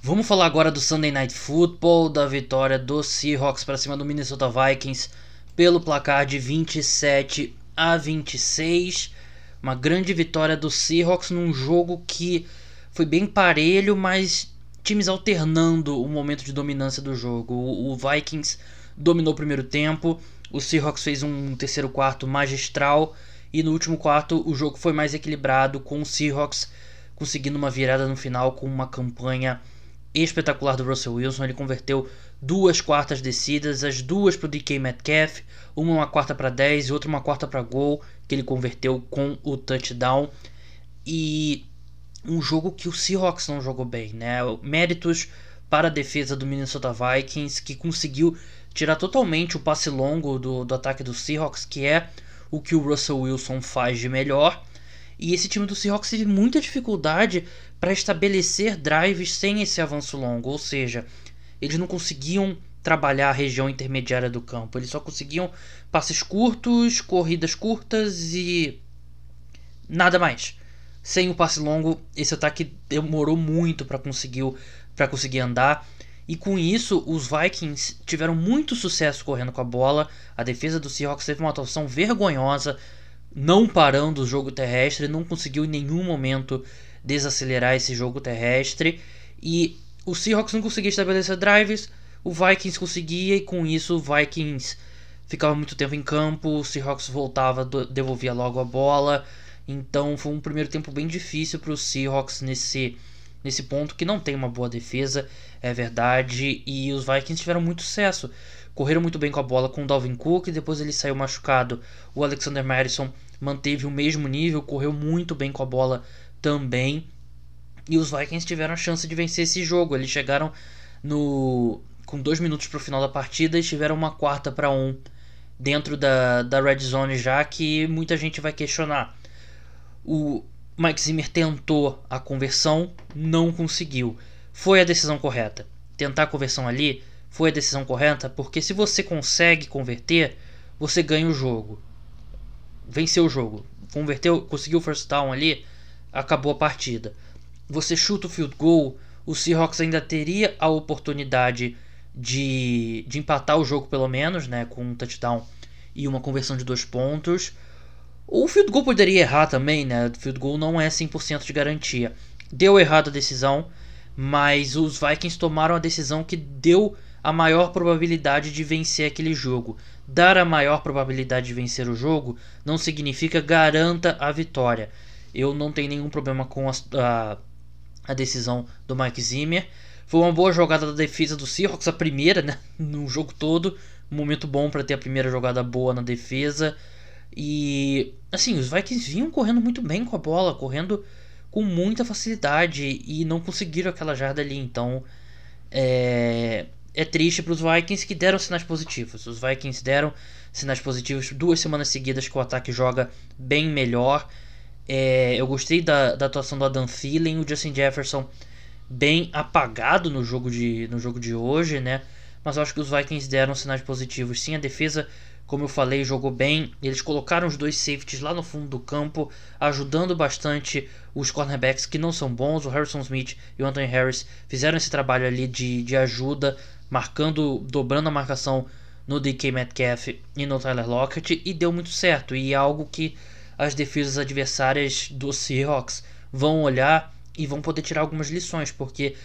Vamos falar agora do Sunday Night Football, da vitória do Seahawks para cima do Minnesota Vikings pelo placar de 27 a 26. Uma grande vitória do Seahawks num jogo que foi bem parelho, mas times alternando o momento de dominância do jogo. O, Vikings dominou o primeiro tempo, o Seahawks fez um terceiro quarto magistral e no último quarto o jogo foi mais equilibrado com o Seahawks conseguindo uma virada no final com uma campanha espetacular do Russell Wilson. Ele converteu duas quartas descidas, as duas para o DK Metcalf, uma uma quarta para 10 e outra uma quarta para gol, que ele converteu com o touchdown. E um jogo que o Seahawks não jogou bem, né? Méritos para a defesa do Minnesota Vikings, que conseguiu tirar totalmente o passe longo do, do ataque do Seahawks, que é o que o Russell Wilson faz de melhor. E esse time do Seahawks teve muita dificuldade para estabelecer drives sem esse avanço longo, ou seja, eles não conseguiam trabalhar a região intermediária do campo, eles só conseguiam passes curtos, corridas curtas e nada mais sem o passe longo, esse ataque demorou muito para conseguir, pra conseguir andar. E com isso, os Vikings tiveram muito sucesso correndo com a bola. A defesa do Seahawks teve uma atuação vergonhosa, não parando o jogo terrestre, não conseguiu em nenhum momento desacelerar esse jogo terrestre. E o Seahawks não conseguia estabelecer drives, o Vikings conseguia, e com isso o Vikings ficava muito tempo em campo, o Seahawks voltava, devolvia logo a bola. Então foi um primeiro tempo bem difícil para os Seahawks nesse, nesse ponto, que não tem uma boa defesa, é verdade. E os Vikings tiveram muito sucesso. Correram muito bem com a bola com o Dalvin Cook, depois ele saiu machucado. O Alexander Madison manteve o mesmo nível, correu muito bem com a bola também. E os Vikings tiveram a chance de vencer esse jogo. Eles chegaram no com dois minutos para o final da partida e tiveram uma quarta para um dentro da, da red zone já que muita gente vai questionar. O Mike Zimmer tentou a conversão, não conseguiu. Foi a decisão correta. Tentar a conversão ali foi a decisão correta, porque se você consegue converter, você ganha o jogo. Venceu o jogo. Converteu, conseguiu o first down ali, acabou a partida. Você chuta o field goal, o Seahawks ainda teria a oportunidade de, de empatar o jogo pelo menos, né, com um touchdown e uma conversão de dois pontos. O field goal poderia errar também, né? O field goal não é 100% de garantia. Deu errado a decisão, mas os Vikings tomaram a decisão que deu a maior probabilidade de vencer aquele jogo. Dar a maior probabilidade de vencer o jogo não significa garanta a vitória. Eu não tenho nenhum problema com a, a, a decisão do Mike Zimmer. Foi uma boa jogada da defesa do Seahawks, a primeira, né? No jogo todo. Um momento bom para ter a primeira jogada boa na defesa. E assim, os Vikings vinham correndo muito bem com a bola, correndo com muita facilidade e não conseguiram aquela jarda ali. Então é, é triste para os Vikings que deram sinais positivos. Os Vikings deram sinais positivos duas semanas seguidas que o ataque joga bem melhor. É, eu gostei da, da atuação do Adam Thielen, o Justin Jefferson bem apagado no jogo de, no jogo de hoje, né? Mas eu acho que os Vikings deram sinais positivos. Sim, a defesa como eu falei, jogou bem. Eles colocaram os dois safeties lá no fundo do campo, ajudando bastante os cornerbacks que não são bons. O Harrison Smith e o Anthony Harris fizeram esse trabalho ali de, de ajuda, marcando, dobrando a marcação no DK Metcalf e no Tyler Lockett, e deu muito certo. E é algo que as defesas adversárias do Seahawks vão olhar e vão poder tirar algumas lições, porque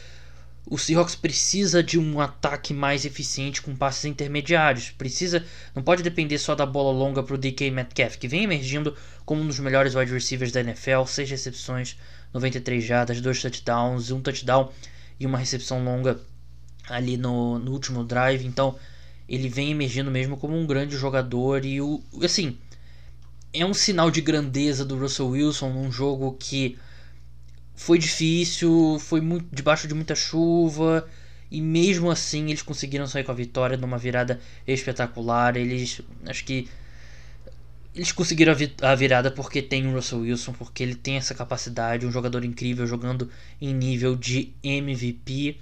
o Seahawks precisa de um ataque mais eficiente com passes intermediários. Precisa, não pode depender só da bola longa para o DK Metcalf, que vem emergindo como um dos melhores wide receivers da NFL, seis recepções, 93 jardas, dois touchdowns, um touchdown e uma recepção longa ali no, no último drive. Então, ele vem emergindo mesmo como um grande jogador e o assim, é um sinal de grandeza do Russell Wilson num jogo que foi difícil, foi muito debaixo de muita chuva e mesmo assim eles conseguiram sair com a vitória numa virada espetacular. Eles acho que eles conseguiram a virada porque tem o Russell Wilson, porque ele tem essa capacidade, um jogador incrível jogando em nível de MVP.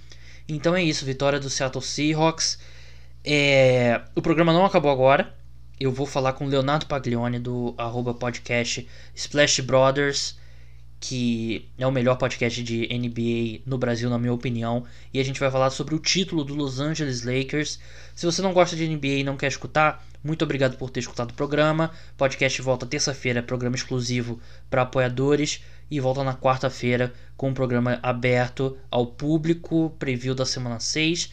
Então é isso, vitória do Seattle Seahawks. É, o programa não acabou agora. Eu vou falar com o Leonardo Paglione do arroba podcast Splash Brothers que é o melhor podcast de NBA no Brasil, na minha opinião. E a gente vai falar sobre o título do Los Angeles Lakers. Se você não gosta de NBA e não quer escutar, muito obrigado por ter escutado o programa. Podcast volta terça-feira, programa exclusivo para apoiadores. E volta na quarta-feira com um programa aberto ao público, preview da semana 6.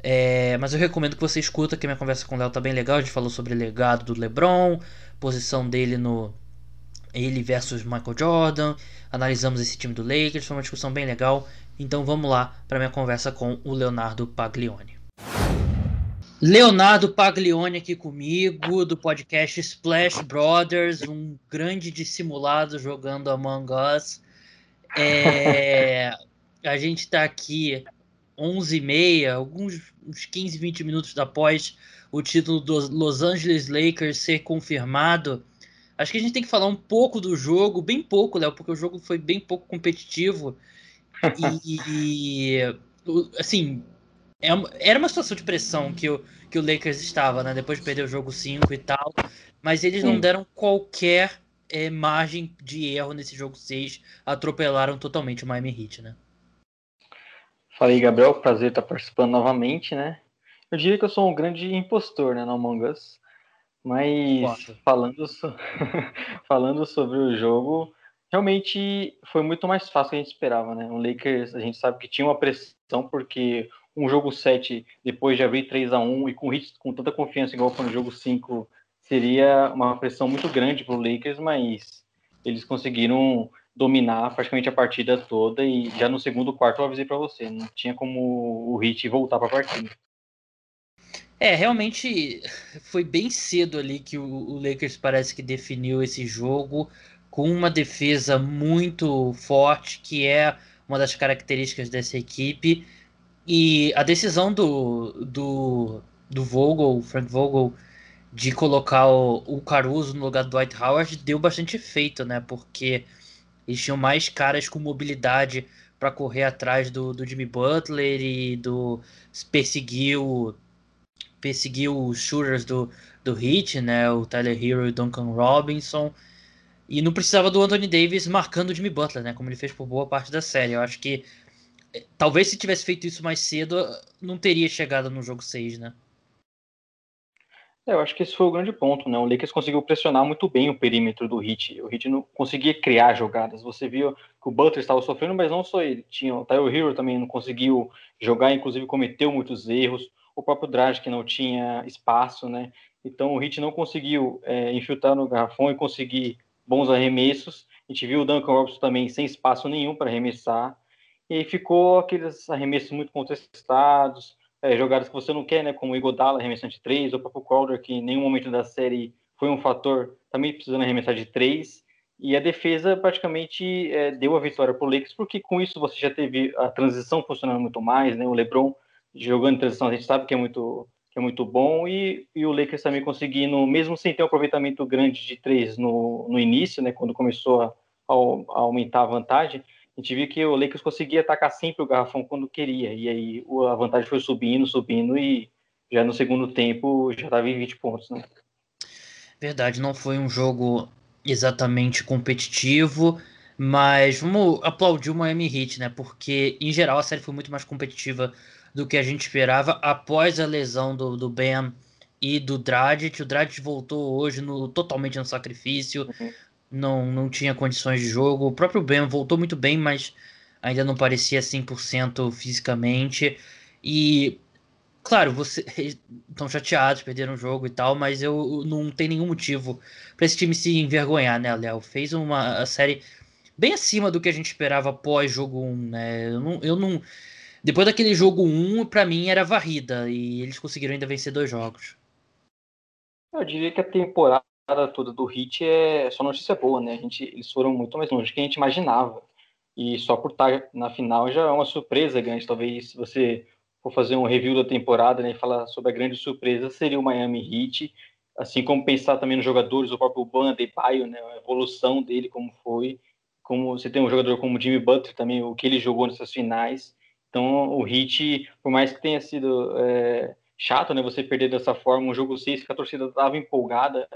É, mas eu recomendo que você escuta, que minha conversa com o Léo tá bem legal. A gente falou sobre o legado do LeBron, posição dele no, ele versus Michael Jordan, analisamos esse time do Lakers, foi uma discussão bem legal. Então vamos lá para minha conversa com o Leonardo Paglione. Leonardo Paglione aqui comigo, do podcast Splash Brothers, um grande dissimulado jogando Among Us. É, a gente está aqui 11h30, alguns uns 15, 20 minutos após o título dos Los Angeles Lakers ser confirmado. Acho que a gente tem que falar um pouco do jogo, bem pouco, Léo, porque o jogo foi bem pouco competitivo. E, assim, é era uma situação de pressão que o, que o Lakers estava, né? Depois de perder o jogo 5 e tal. Mas eles Sim. não deram qualquer é, margem de erro nesse jogo 6. Atropelaram totalmente o Miami Heat, né? Fala aí, Gabriel. Prazer estar participando novamente, né? Eu diria que eu sou um grande impostor, né, no Among Us. Mas falando, so... falando sobre o jogo, realmente foi muito mais fácil que a gente esperava, né? O Lakers, a gente sabe que tinha uma pressão porque um jogo 7 depois de abrir 3 a 1 e com com tanta confiança igual foi no jogo 5 seria uma pressão muito grande para o Lakers, mas eles conseguiram dominar praticamente a partida toda e já no segundo quarto eu avisei para você, não tinha como o Heat voltar para a partida. É, realmente foi bem cedo ali que o, Lakers parece que definiu esse jogo com uma defesa muito forte, que é uma das características dessa equipe. E a decisão do, do, do Vogel, Frank Vogel, de colocar o, o Caruso no lugar do Dwight Howard deu bastante efeito, né? Porque eles tinham mais caras com mobilidade para correr atrás do, do Jimmy Butler e do perseguir o, perseguir os shooters do, do Heat, né? O Tyler Hero e o Duncan Robinson. E não precisava do Anthony Davis marcando o Jimmy Butler, né? Como ele fez por boa parte da série. Eu acho que eh, talvez se tivesse feito isso mais cedo, não teria chegado no jogo 6, né? É, eu acho que esse foi o grande ponto, né? O Lakers conseguiu pressionar muito bem o perímetro do Heat. O Heat não conseguia criar jogadas. Você viu que o Butler estava sofrendo, mas não só ele. Tinha o Tyler Hero também não conseguiu jogar, inclusive cometeu muitos erros. O próprio Dragic não tinha espaço, né? Então o Heat não conseguiu é, infiltrar no garrafão e conseguir bons arremessos. A gente viu o Duncan Robinson também sem espaço nenhum para arremessar. E aí ficou aqueles arremessos muito contestados, é, jogadas que você não quer, né? Como o Igodala arremessando de 3, ou o próprio Crowder, que em nenhum momento da série foi um fator, também precisando arremessar de 3. E a defesa praticamente é, deu a vitória para o Lakers, porque com isso você já teve a transição funcionando muito mais, né? O LeBron jogando em transição, a gente sabe que é muito, que é muito bom, e, e o Lakers também conseguindo, mesmo sem ter um aproveitamento grande de 3 no, no início, né? Quando começou a, a aumentar a vantagem, a gente viu que o Lakers conseguia atacar sempre o garrafão quando queria, e aí a vantagem foi subindo, subindo, e já no segundo tempo já estava em 20 pontos, né? Verdade, não foi um jogo exatamente competitivo, mas vamos aplaudir o Miami Heat, né? Porque, em geral, a série foi muito mais competitiva do que a gente esperava após a lesão do, do Ben e do Dragic. O Dragic voltou hoje no, totalmente no sacrifício. Uhum não, não tinha condições de jogo. O próprio Ben voltou muito bem, mas ainda não parecia 100% fisicamente. E, claro, vocês estão chateados, perderam o jogo e tal, mas eu não tenho nenhum motivo para esse time se envergonhar, né, Léo? Fez uma série bem acima do que a gente esperava após jogo 1, né? Eu não. Eu não depois daquele jogo 1, para mim era varrida e eles conseguiram ainda vencer dois jogos. Eu diria que a temporada toda do Hit é só notícia boa, né? A gente, eles foram muito mais longe do que a gente imaginava. E só por estar na final já é uma surpresa grande. Talvez se você for fazer um review da temporada né, e falar sobre a grande surpresa, seria o Miami Heat. Assim como pensar também nos jogadores, o próprio Ban Adebayo, né, a evolução dele, como foi. Como você tem um jogador como Jimmy Butler também, o que ele jogou nessas finais. Então o Heat, por mais que tenha sido... É, chato, né? Você perder dessa forma um jogo 6 que a torcida estava empolgada,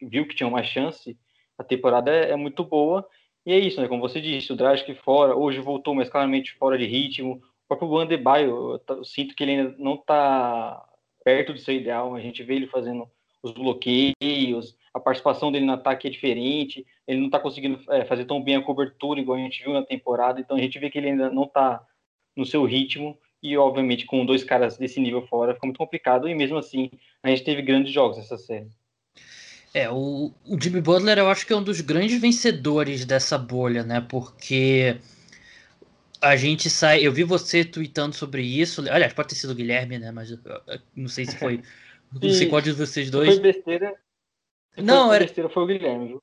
viu que tinha uma chance. A temporada é, é, muito boa. E é isso, né? Como você disse, o Dragic fora, hoje voltou, mas claramente fora de ritmo. O próprio Bandebaio, eu, eu sinto que ele ainda não está perto do seu ideal. A gente vê ele fazendo os bloqueios, a participação dele no ataque é diferente. Ele não está conseguindo é, fazer tão bem a cobertura igual a gente viu na temporada. Então a gente vê que ele ainda não está no seu ritmo. E, obviamente, com dois caras desse nível fora, fica muito complicado. E mesmo assim, a gente teve grandes jogos nessa série. É, o, o Jimmy Butler eu acho que é um dos grandes vencedores dessa bolha, né? Porque a gente sai. Eu vi você tweetando sobre isso. Aliás, pode ter sido o Guilherme, né? Mas não sei se foi. não sei qual de vocês dois. Foi besteira. Não, foi era. Besteira foi o Guilherme, viu?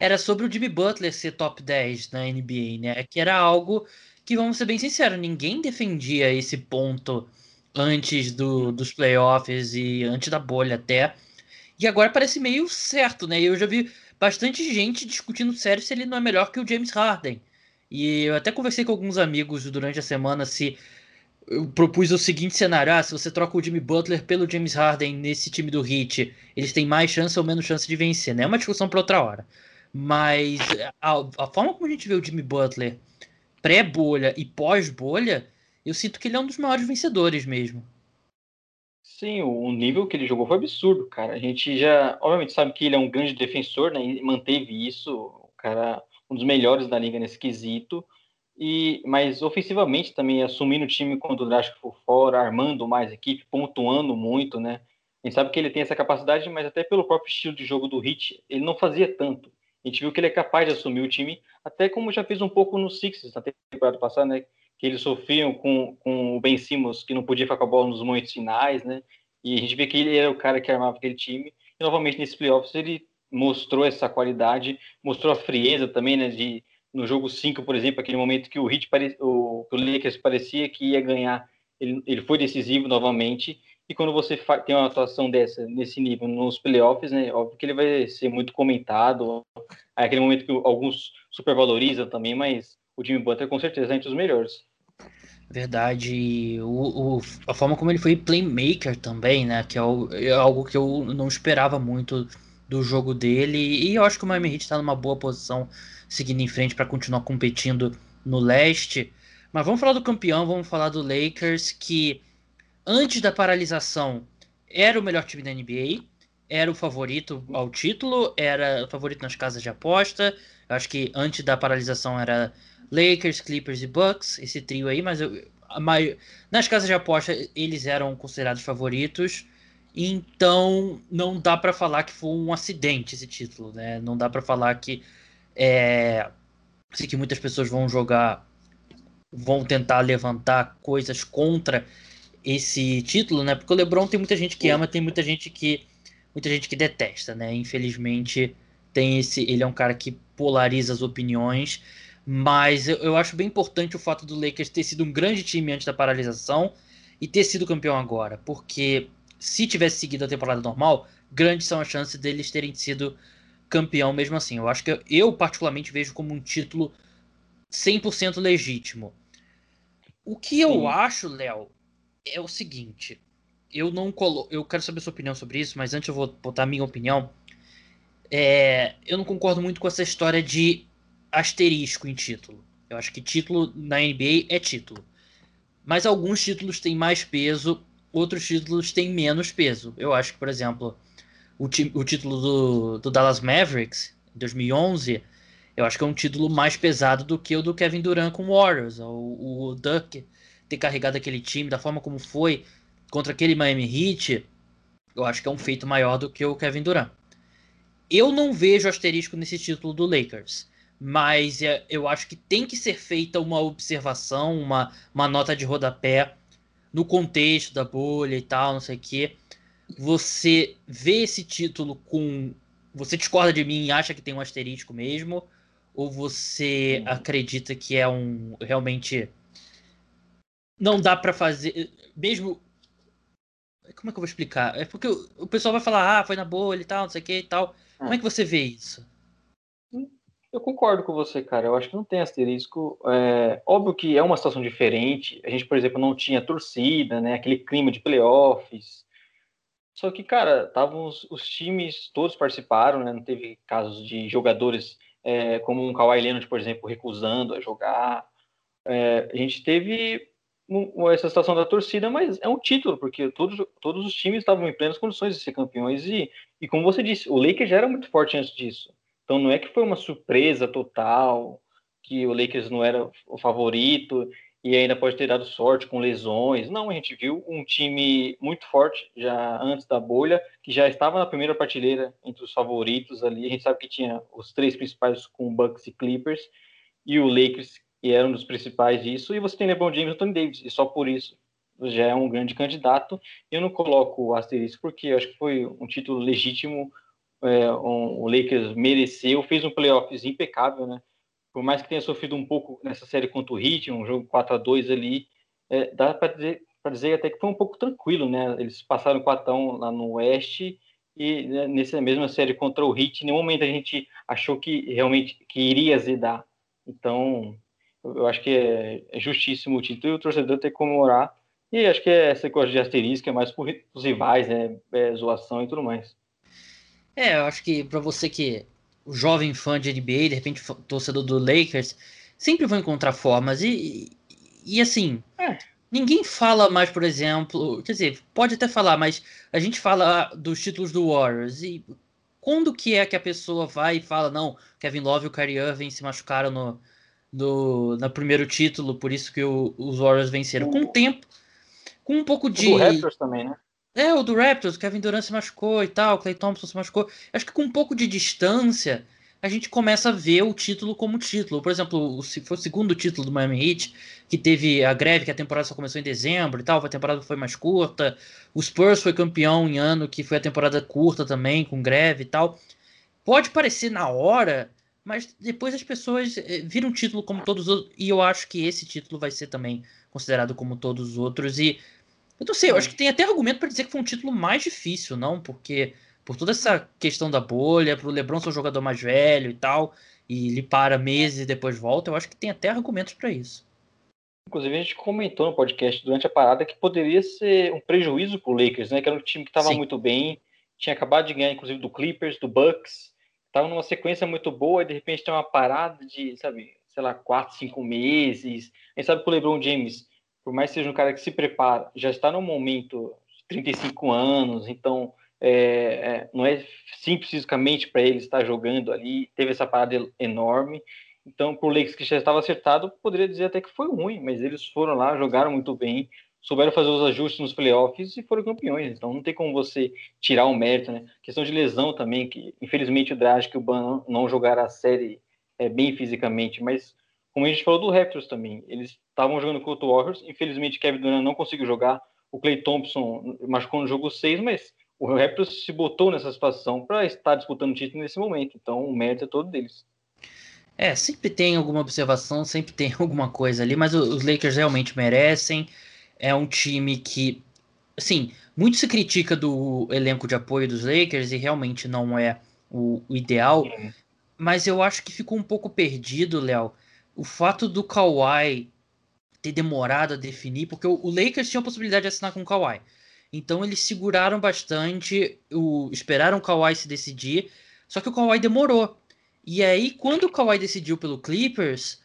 Era sobre o Jimmy Butler ser top 10 na NBA, né? Que era algo que vamos ser bem sinceros, ninguém defendia esse ponto antes do, dos playoffs e antes da bolha até. E agora parece meio certo, né? Eu já vi bastante gente discutindo sério se ele não é melhor que o James Harden. E eu até conversei com alguns amigos durante a semana se eu propus o seguinte cenário: ah, se você troca o Jimmy Butler pelo James Harden nesse time do Heat, eles têm mais chance ou menos chance de vencer, né? É uma discussão para outra hora. Mas a, a, forma como a gente vê o Jimmy Butler pré-bolha e pós-bolha, eu sinto que ele é um dos maiores vencedores mesmo. Sim, o nível que ele jogou foi absurdo, cara. A gente já, obviamente, sabe que ele é um grande defensor, né? E manteve isso, o cara, um dos melhores da liga nesse quesito. E, mas ofensivamente também, assumindo o time quando o Dragic for fora, armando mais a equipe, pontuando muito, né? A gente sabe que ele tem essa capacidade, mas até pelo próprio estilo de jogo do Hit, ele não fazia tanto. A gente viu que ele é capaz de assumir o time, até como já fez um pouco no Sixers na temporada passada, né? Que eles sofriam com, com o Ben Simmons, que não podia ficar com a bola nos momentos finais, né? E a gente vê que ele era o cara que armava aquele time. E novamente nesse playoffs ele mostrou essa qualidade, mostrou a frieza também, né? De no jogo 5, por exemplo, aquele momento que o Heat pare... o, o Lakers parecia que ia ganhar, ele, ele foi decisivo novamente. E quando você tem uma atuação dessa, nesse nível, nos playoffs, né, óbvio que ele vai ser muito comentado. É aquele momento que alguns supervalorizam também, mas o Jimmy Butler com certeza é entre os melhores. Verdade. O, o, a forma como ele foi playmaker também, né? Que é, o, é, algo que eu não esperava muito do jogo dele. E eu acho que o Miami Heat está numa boa posição seguindo em frente para continuar competindo no leste. Mas vamos falar do campeão, vamos falar do Lakers, que antes da paralisação era o melhor time da NBA, era o favorito ao título, era o favorito nas casas de aposta. Eu acho que antes da paralisação era Lakers, Clippers e Bucks, esse trio aí, mas eu, nas casas de aposta eles eram considerados favoritos. Então não dá para falar que foi um acidente esse título, né? Não dá para falar que é, que muitas pessoas vão jogar, vão tentar levantar coisas contra esse título, né? Porque o LeBron tem muita gente que ama, tem muita gente que muita gente que detesta, né? Infelizmente tem esse, ele é um cara que polariza as opiniões, mas eu, eu acho bem importante o fato do Lakers ter sido um grande time antes da paralisação e ter sido campeão agora, porque se tivesse seguido a temporada normal, grandes são as chances deles terem sido campeão mesmo assim. Eu acho que eu, particularmente vejo como um título 100% legítimo. O que eu Sim. acho, Léo, é o seguinte. Eu não colo... eu quero saber sua opinião sobre isso, mas antes eu vou botar a minha opinião. É... eu não concordo muito com essa história de asterisco em título. Eu acho que título na NBA é título. Mas alguns títulos têm mais peso, outros títulos têm menos peso. Eu acho que, por exemplo, o, o título do, do Dallas Mavericks, em 2011, eu acho que é um título mais pesado do que o do Kevin Durant com o Warriors. O, o Duck ter carregado aquele time da forma como foi contra aquele Miami Heat, eu acho que é um feito maior do que o Kevin Durant. Eu não vejo asterisco nesse título do Lakers, mas é, eu acho que tem que ser feita uma observação, uma, uma nota de rodapé no contexto da bolha e tal, não sei o quê você vê esse título com. Você discorda de mim e acha que tem um asterisco mesmo? Ou você acredita que é um. Realmente. Não dá para fazer. Mesmo. Como é que eu vou explicar? É porque o pessoal vai falar, ah, foi na bolha e tal, não sei o que e tal. Como é que você vê isso? Eu concordo com você, cara. Eu acho que não tem asterisco. É, óbvio que é uma situação diferente. A gente, por exemplo, não tinha torcida, né? Aquele clima de playoffs. Só que, cara, estavam os, os, times, todos participaram, né? Não teve casos de jogadores é, como um Kawhi Leonard, por exemplo, recusando a jogar. É, a gente teve essa situação da torcida, mas é um título, porque todos, todos os times estavam em plenas condições de ser campeões. E, e como você disse, o Lakers já era muito forte antes disso. Então não é que foi uma surpresa total, que o Lakers não era o favorito e ainda pode ter dado sorte com lesões. Não, a gente viu um time muito forte já antes da bolha, que já estava na primeira prateleira entre os favoritos ali. A gente sabe que tinha os três principais com Bucks e Clippers, e o Lakers, que era um dos principais disso. E você tem LeBron James e Anthony Davis, e só por isso já é um grande candidato. Eu não coloco o asterisco porque acho que foi um título legítimo. É, um, o Lakers mereceu, fez um playoffs impecável, né? por mais que tenha sofrido um pouco nessa série contra o Heat, um jogo 4 a 2 ali, é, dá para dizer, dizer até que foi um pouco tranquilo, né? Eles passaram 4 a 1 lá no Oeste e né, nessa mesma série contra o Heat, em nenhum momento a gente achou que realmente que iria zedar. Então, eu acho que é, é justíssimo o título e o torcedor tem que comemorar. E acho que é essa coisa de asterisco é mais por os rivais, né? É, zoação e tudo mais. É, eu acho que para você que o jovem fã de NBA, de repente torcedor do Lakers, sempre vão encontrar formas. E, e assim, é. ninguém fala mais, por exemplo. Quer dizer, pode até falar, mas a gente fala dos títulos do Warriors. E quando que é que a pessoa vai e fala, não, Kevin Love e o Kyrie Irving se machucaram no, no, no primeiro título, por isso que o, os Warriors venceram. Com o tempo, com um pouco de. O do Raptors também, né? É, o do Raptors, o Kevin Durant se machucou e tal, o Clay Thompson se machucou. Acho que com um pouco de distância, a gente começa a ver o título como título. Por exemplo, se foi o segundo título do Miami Heat, que teve a greve, que a temporada só começou em dezembro e tal, a temporada foi mais curta. O Spurs foi campeão em ano que foi a temporada curta também, com greve e tal. Pode parecer na hora, mas depois as pessoas eh, viram o título como todos os outros, e eu acho que esse título vai ser também considerado como todos os outros. E eu não sei, eu acho que tem até argumento para dizer que foi um título mais difícil, não? Porque por toda essa questão da bolha, pro LeBron ser um jogador mais velho e tal, e ele para meses e depois volta, eu acho que tem até argumentos para isso. Inclusive, a gente comentou no podcast durante a parada que poderia ser um prejuízo pro Lakers, né? Que era um time que estava muito bem, tinha acabado de ganhar, inclusive, do Clippers, do Bucks, estava numa sequência muito boa e de repente tem uma parada de, sabe, sei lá, quatro, cinco meses. A gente sabe que o LeBron James, por mais que seja um cara que se prepara, já está no momento de 35 anos, então é, é, não é simples fisicamente para ele estar jogando ali. Teve essa parada enorme. Então, para o Lakers que já estava acertado, poderia dizer até que foi ruim, mas eles foram lá, jogaram muito bem, souberam fazer os ajustes nos playoffs e foram campeões. Então, não tem como você tirar o mérito, né? Questão de lesão também, que infelizmente o Dragic e o Ban não jogaram a série é, bem fisicamente, mas como a gente falou do Raptors também, eles estavam jogando contra o Warriors, infelizmente Kevin Durant não conseguiu jogar, o Clay Thompson machucou no jogo 6, mas o Raptors se botou nessa situação para estar disputando o título nesse momento. Então, o mérito é todo deles. É, sempre tem alguma observação, sempre tem alguma coisa ali, mas os Lakers realmente merecem. É um time que, assim, muito se critica do elenco de apoio dos Lakers e realmente não é o, o ideal. Mas eu acho que ficou um pouco perdido, Léo, o fato do Kawhi ter demorado a definir, porque o, o Lakers tinha a possibilidade de assinar com o Kawhi. Então eles seguraram bastante, o, esperaram o Kawhi se decidir, só que o Kawhi demorou. E aí, quando o Kawhi decidiu pelo Clippers,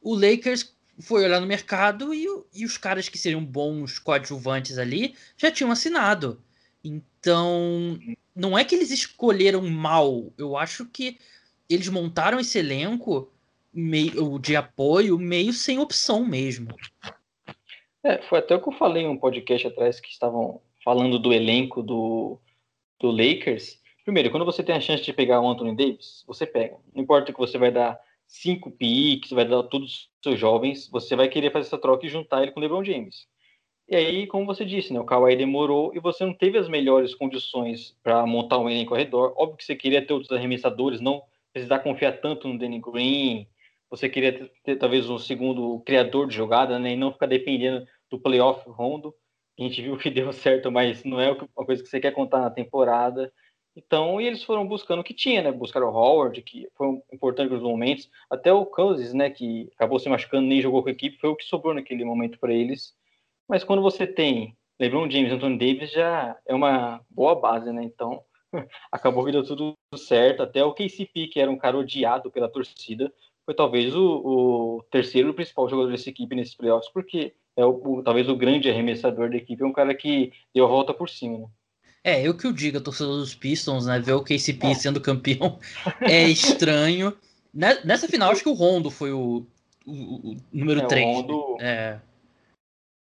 o Lakers foi olhar no mercado e, e os caras que seriam bons coadjuvantes ali já tinham assinado. Então, não é que eles escolheram mal, eu acho que eles montaram esse elenco meio de apoio meio sem opção mesmo. É, foi até o que eu falei em um podcast atrás que estavam falando do elenco do, do Lakers. Primeiro, quando você tem a chance de pegar o Anthony Davis, você pega. Não importa que você vai dar cinco picks, vai dar todos os seus jovens, você vai querer fazer essa troca e juntar ele com o LeBron James. E aí, como você disse, né, o Kawhi demorou e você não teve as melhores condições para montar um elenco ao redor. Óbvio que você queria ter outros arremessadores, não precisar confiar tanto no Danny Green. Você queria ter, ter talvez um segundo criador de jogada, né, e não ficar dependendo do playoff rondo. A gente viu que deu certo, mas não é uma coisa que você quer contar na temporada. Então, e eles foram buscando o que tinha, né? Buscaram o Howard, que foi importante nos momentos. Até o Cousins, né? Que acabou se machucando, nem jogou com a equipe, foi o que sobrou naquele momento para eles. Mas quando você tem LeBron James e Anthony Davis, já é uma boa base, né? Então, acabou que deu tudo certo. Até o KCP, que era um cara odiado pela torcida, foi talvez o, o terceiro principal jogador dessa equipe nesses playoffs, porque é o, o, talvez o grande arremessador da equipe, é um cara que deu a volta por cima, né? É, eu que o digo, torcedor dos Pistons, né? Ver o KCP é. sendo campeão é estranho. Nessa final, acho que o Rondo foi o, o, o número é, 3. O Rondo... É.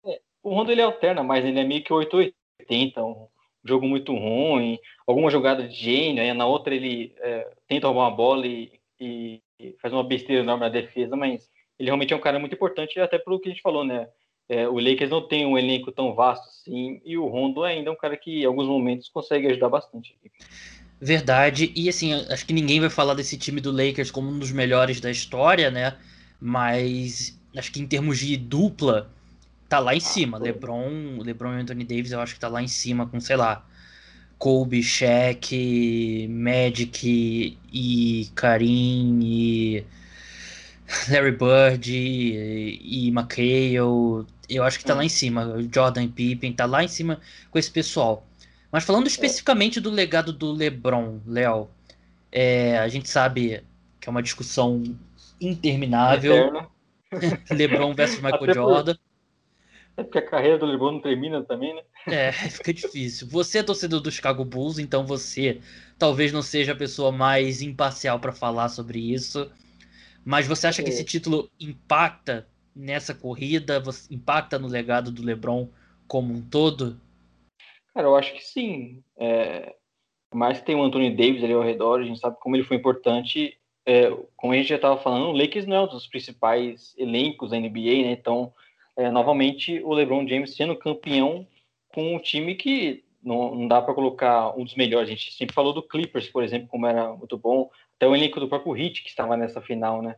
é. o Rondo ele alterna, mas ele é meio que 880, um jogo muito ruim, alguma jogada de gênio, aí na outra ele é, tenta roubar uma bola e, e, faz uma besteira enorme na defesa, mas ele realmente é um cara muito importante, até pelo que a gente falou, né? É, o Lakers não tem um elenco tão vasto assim, e o Rondo ainda é um cara que em alguns momentos consegue ajudar bastante. Verdade, e assim, acho que ninguém vai falar desse time do Lakers como um dos melhores da história, né? Mas acho que em termos de dupla, tá lá em ah, cima. LeBron, LeBron e Anthony Davis, eu acho que tá lá em cima com, sei lá, Kobe, Shaq, Magic e Karim e Larry Bird e, e McHale eu acho que tá lá em cima. Jordan Pippen tá lá em cima com esse pessoal. Mas falando especificamente do legado do LeBron, Léo, é, a gente sabe que é uma discussão interminável. LeBron versus Michael Até Jordan. Por... É porque a carreira do LeBron não termina também, né? É, fica difícil. Você é torcedor do Chicago Bulls, então você talvez não seja a pessoa mais imparcial para falar sobre isso. Mas você acha que esse é. título impacta nessa corrida? Impacta no legado do LeBron como um todo? Cara, eu acho que sim. É, que tem o Anthony Davis ali ao redor, a gente sabe como ele foi importante. É, como a gente já estava falando, o Lakers não é um dos principais elencos da NBA, né? Então, é, novamente, o LeBron James sendo campeão com um time que não, não dá para colocar um dos melhores. A gente sempre falou do Clippers, por exemplo, como era muito bom. Até o elenco do próprio Heat que estava nessa final, né?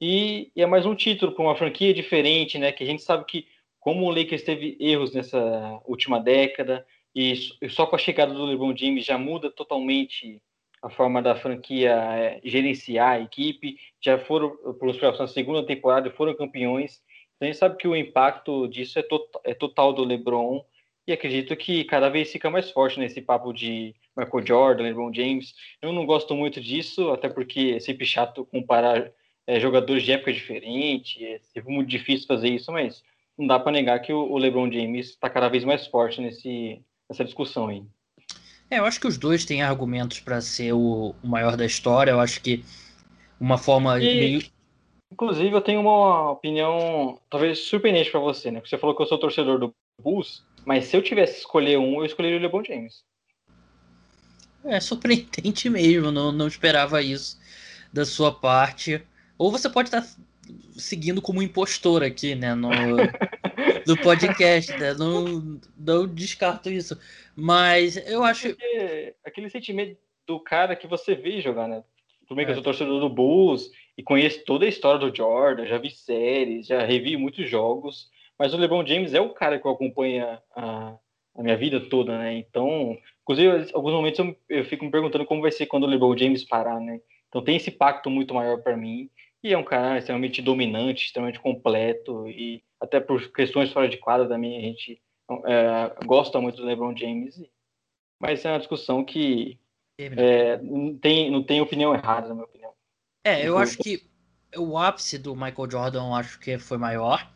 E, é mais um título para uma franquia diferente, né? Que a gente sabe que como o Lakers teve erros nessa última década e só com a chegada do LeBron James já muda totalmente a forma da franquia é, gerenciar a equipe. Já foram para os playoffs na segunda temporada, foram campeões. Então a gente sabe que o impacto disso é, to é total do LeBron e acredito que cada vez fica mais forte nesse papo de Michael Jordan, LeBron James. Eu não gosto muito disso, até porque é sempre chato comparar é, jogadores de época diferente, é sempre muito difícil fazer isso, mas não dá para negar que o, o LeBron James está cada vez mais forte nesse, nessa discussão aí. É, eu acho que os dois têm argumentos para ser o, o, maior da história. Eu acho que uma forma e, meio. Inclusive, eu tenho uma opinião talvez surpreendente para você, né? Porque você falou que eu sou torcedor do Bulls, mas se eu tivesse que escolher um, eu escolheria o LeBron James. É surpreendente mesmo, não, não esperava isso da sua parte. Ou você pode estar seguindo como impostor aqui, né? No, no podcast, né? Não, não descarto isso. Mas eu acho. Porque aquele sentimento do cara que você vê jogar, né? Tudo bem que eu sou é. torcedor do Bulls e conheço toda a história do Jordan, já vi séries, já revi muitos jogos, mas o LeBron James é o cara que eu acompanho a, a minha vida toda, né? Então, inclusive, alguns momentos eu, eu fico me perguntando como vai ser quando o LeBron James parar, né? Então tem esse pacto muito maior para mim. E é um cara extremamente dominante, extremamente completo, e até por questões fora de quadra também a gente é, gosta muito do LeBron James. Mas é uma discussão que é, não, tem, não tem opinião errada, na minha opinião. É, eu acho que o ápice do Michael Jordan acho que foi maior,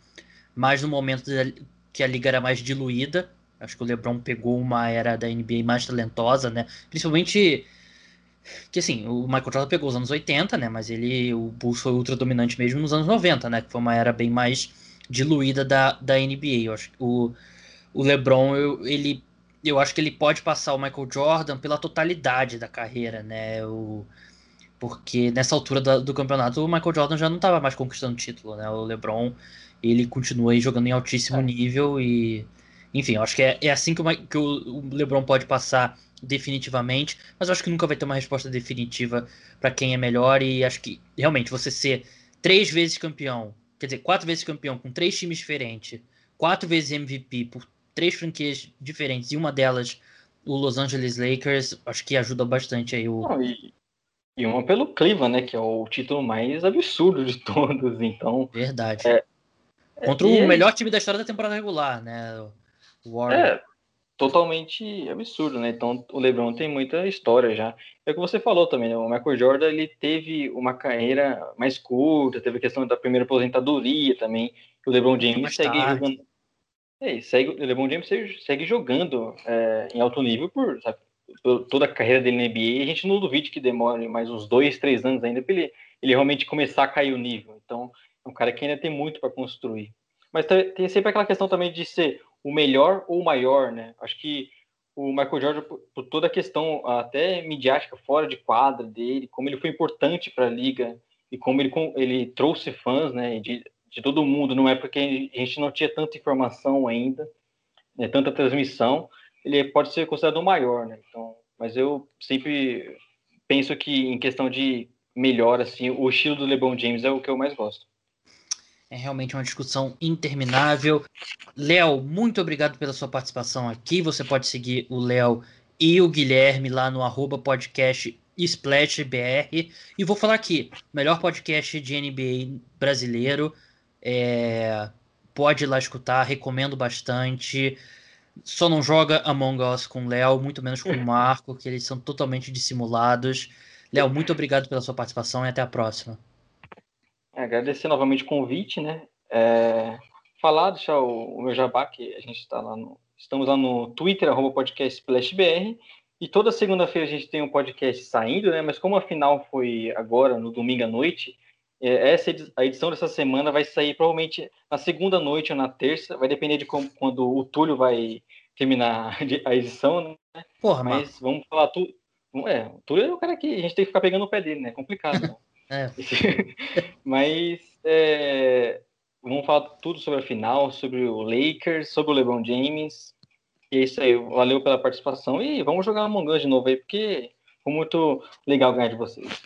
mas no momento que a liga era mais diluída, acho que o LeBron pegou uma era da NBA mais talentosa, né? Principalmente que assim, o Michael Jordan pegou os anos 80, né? Mas ele, o Bulls foi ultra dominante mesmo nos anos 90, né? Que foi uma era bem mais diluída da, da NBA. Eu acho que o, o LeBron, eu, ele, eu acho que ele pode passar o Michael Jordan pela totalidade da carreira, né? O, porque nessa altura da, do campeonato o Michael Jordan já não estava mais conquistando título, né? O LeBron, ele continua aí jogando em altíssimo é. nível e... Enfim, eu acho que é, é assim que o, que o LeBron pode passar definitivamente, mas eu acho que nunca vai ter uma resposta definitiva para quem é melhor e acho que realmente você ser três vezes campeão, quer dizer, quatro vezes campeão com três times diferentes, quatro vezes MVP por três franquias diferentes e uma delas o Los Angeles Lakers, acho que ajuda bastante aí o Não, e, e uma pelo Cleveland, né, que é o título mais absurdo de todos, então. Verdade. É, Contra o melhor time da história da temporada regular, né? É, totalmente absurdo, né? Então o LeBron tem muita história já. É o que você falou também, né? O Michael Jordan ele teve uma carreira mais curta, teve a questão da primeira aposentadoria também. O LeBron James segue tarde. jogando. É, segue, o LeBron James segue, segue jogando é, em alto nível por, sabe, por, toda a carreira dele na NBA. E a gente não duvide que demore mais uns dois, três anos ainda para ele, ele realmente começar a cair o nível. Então é um cara que ainda tem muito para construir. Mas tem sempre aquela questão também de ser o melhor ou o maior, né? Acho que o Michael Jordan, por toda a questão até midiática, fora de quadra dele, como ele foi importante para a liga e como ele, ele trouxe fãs, né, de, de todo mundo, não é porque a gente não tinha tanta informação ainda, né, tanta transmissão, ele pode ser considerado o maior, né? Então, mas eu sempre penso que em questão de melhor, assim, o estilo do LeBron James é o que eu mais gosto. É realmente uma discussão interminável. Léo, muito obrigado pela sua participação aqui. Você pode seguir o Léo e o Guilherme lá no arroba podcast SplashBR. E vou falar aqui, melhor podcast de NBA brasileiro. É, pode ir lá escutar, recomendo bastante. Só não joga Among Us com o Léo, muito menos com o Marco, que eles são totalmente dissimulados. Léo, muito obrigado pela sua participação e até a próxima. Agradecer novamente o convite, né? É, falar, deixar o, o, meu jabá, que a gente está lá no. Estamos lá no Twitter, arroba podcast SplashBR, e toda segunda-feira a gente tem um podcast saindo, né? Mas como a final foi agora, no domingo à noite, É, essa a edição dessa semana vai sair provavelmente na segunda noite ou na terça, vai depender de como, quando o Túlio vai terminar a edição, né? Porra, mas mano. vamos falar tudo. É, o Túlio é o cara que a gente tem que ficar pegando o pé dele, né? É complicado. É. mas é, vamos falar tudo sobre a final, sobre o Lakers, sobre o LeBron James. E é isso aí, valeu pela participação e vamos jogar Among Us de novo aí, porque foi muito legal ganhar de vocês.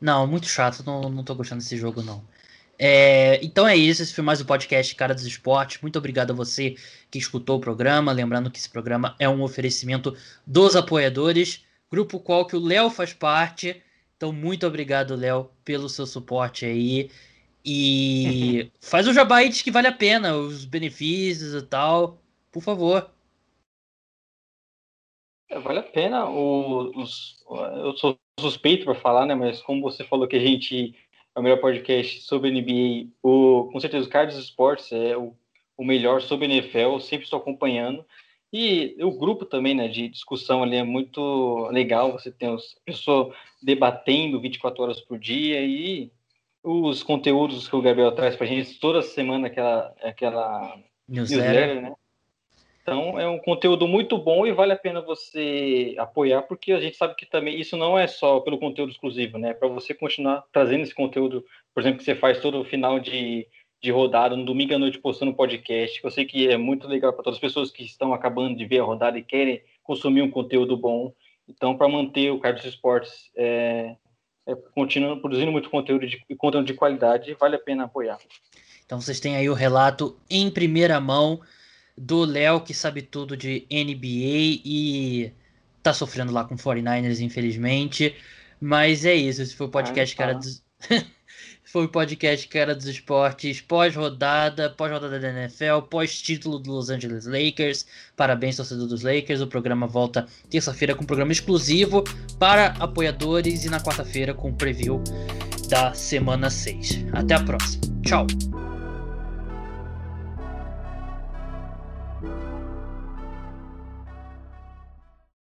Não, muito chato, não, não tô gostando desse jogo, não. É, então é isso, esse foi mais o um podcast Cara dos Esportes. Muito obrigado a você que escutou o programa. Lembrando que esse programa é um oferecimento dos apoiadores, grupo qual que o Léo faz parte. Então, muito obrigado, Léo, pelo seu suporte aí. E faz o jabá aí, que vale a pena, os benefícios e tal. Por favor. É, vale a pena. O, os, eu sou suspeito para falar, né? Mas como você falou que a gente é o melhor podcast sobre NBA, o, com certeza o Cards Esportes é o, o melhor sobre NFL, eu sempre estou acompanhando. E o grupo também, né, de discussão ali é muito legal, você tem as pessoas debatendo 24 horas por dia e os conteúdos que o Gabriel traz para a gente toda semana, aquela, aquela newsletter, newsletter né? Então é um conteúdo muito bom e vale a pena você apoiar, porque a gente sabe que também isso não é só pelo conteúdo exclusivo, né? Para você continuar trazendo esse conteúdo, por exemplo, que você faz todo o final de, de rodada, no domingo à noite postando podcast, que eu sei que é muito legal para todas as pessoas que estão acabando de ver a rodada e querem consumir um conteúdo bom. Então, para manter o Carlos Esportes é, é, continuando produzindo muito conteúdo de, conteúdo de qualidade, vale a pena apoiar. Então vocês têm aí o relato em primeira mão do Léo, que sabe tudo de NBA e tá sofrendo lá com 49ers, infelizmente. Mas é isso, esse foi o podcast Ai, cara dos. Foi o podcast Cara dos Esportes, pós-rodada, pós-rodada da NFL, pós-título do Los Angeles Lakers. Parabéns, torcedor dos Lakers. O programa volta terça-feira com um programa exclusivo para apoiadores e na quarta-feira com o preview da semana 6. Até a próxima. Tchau.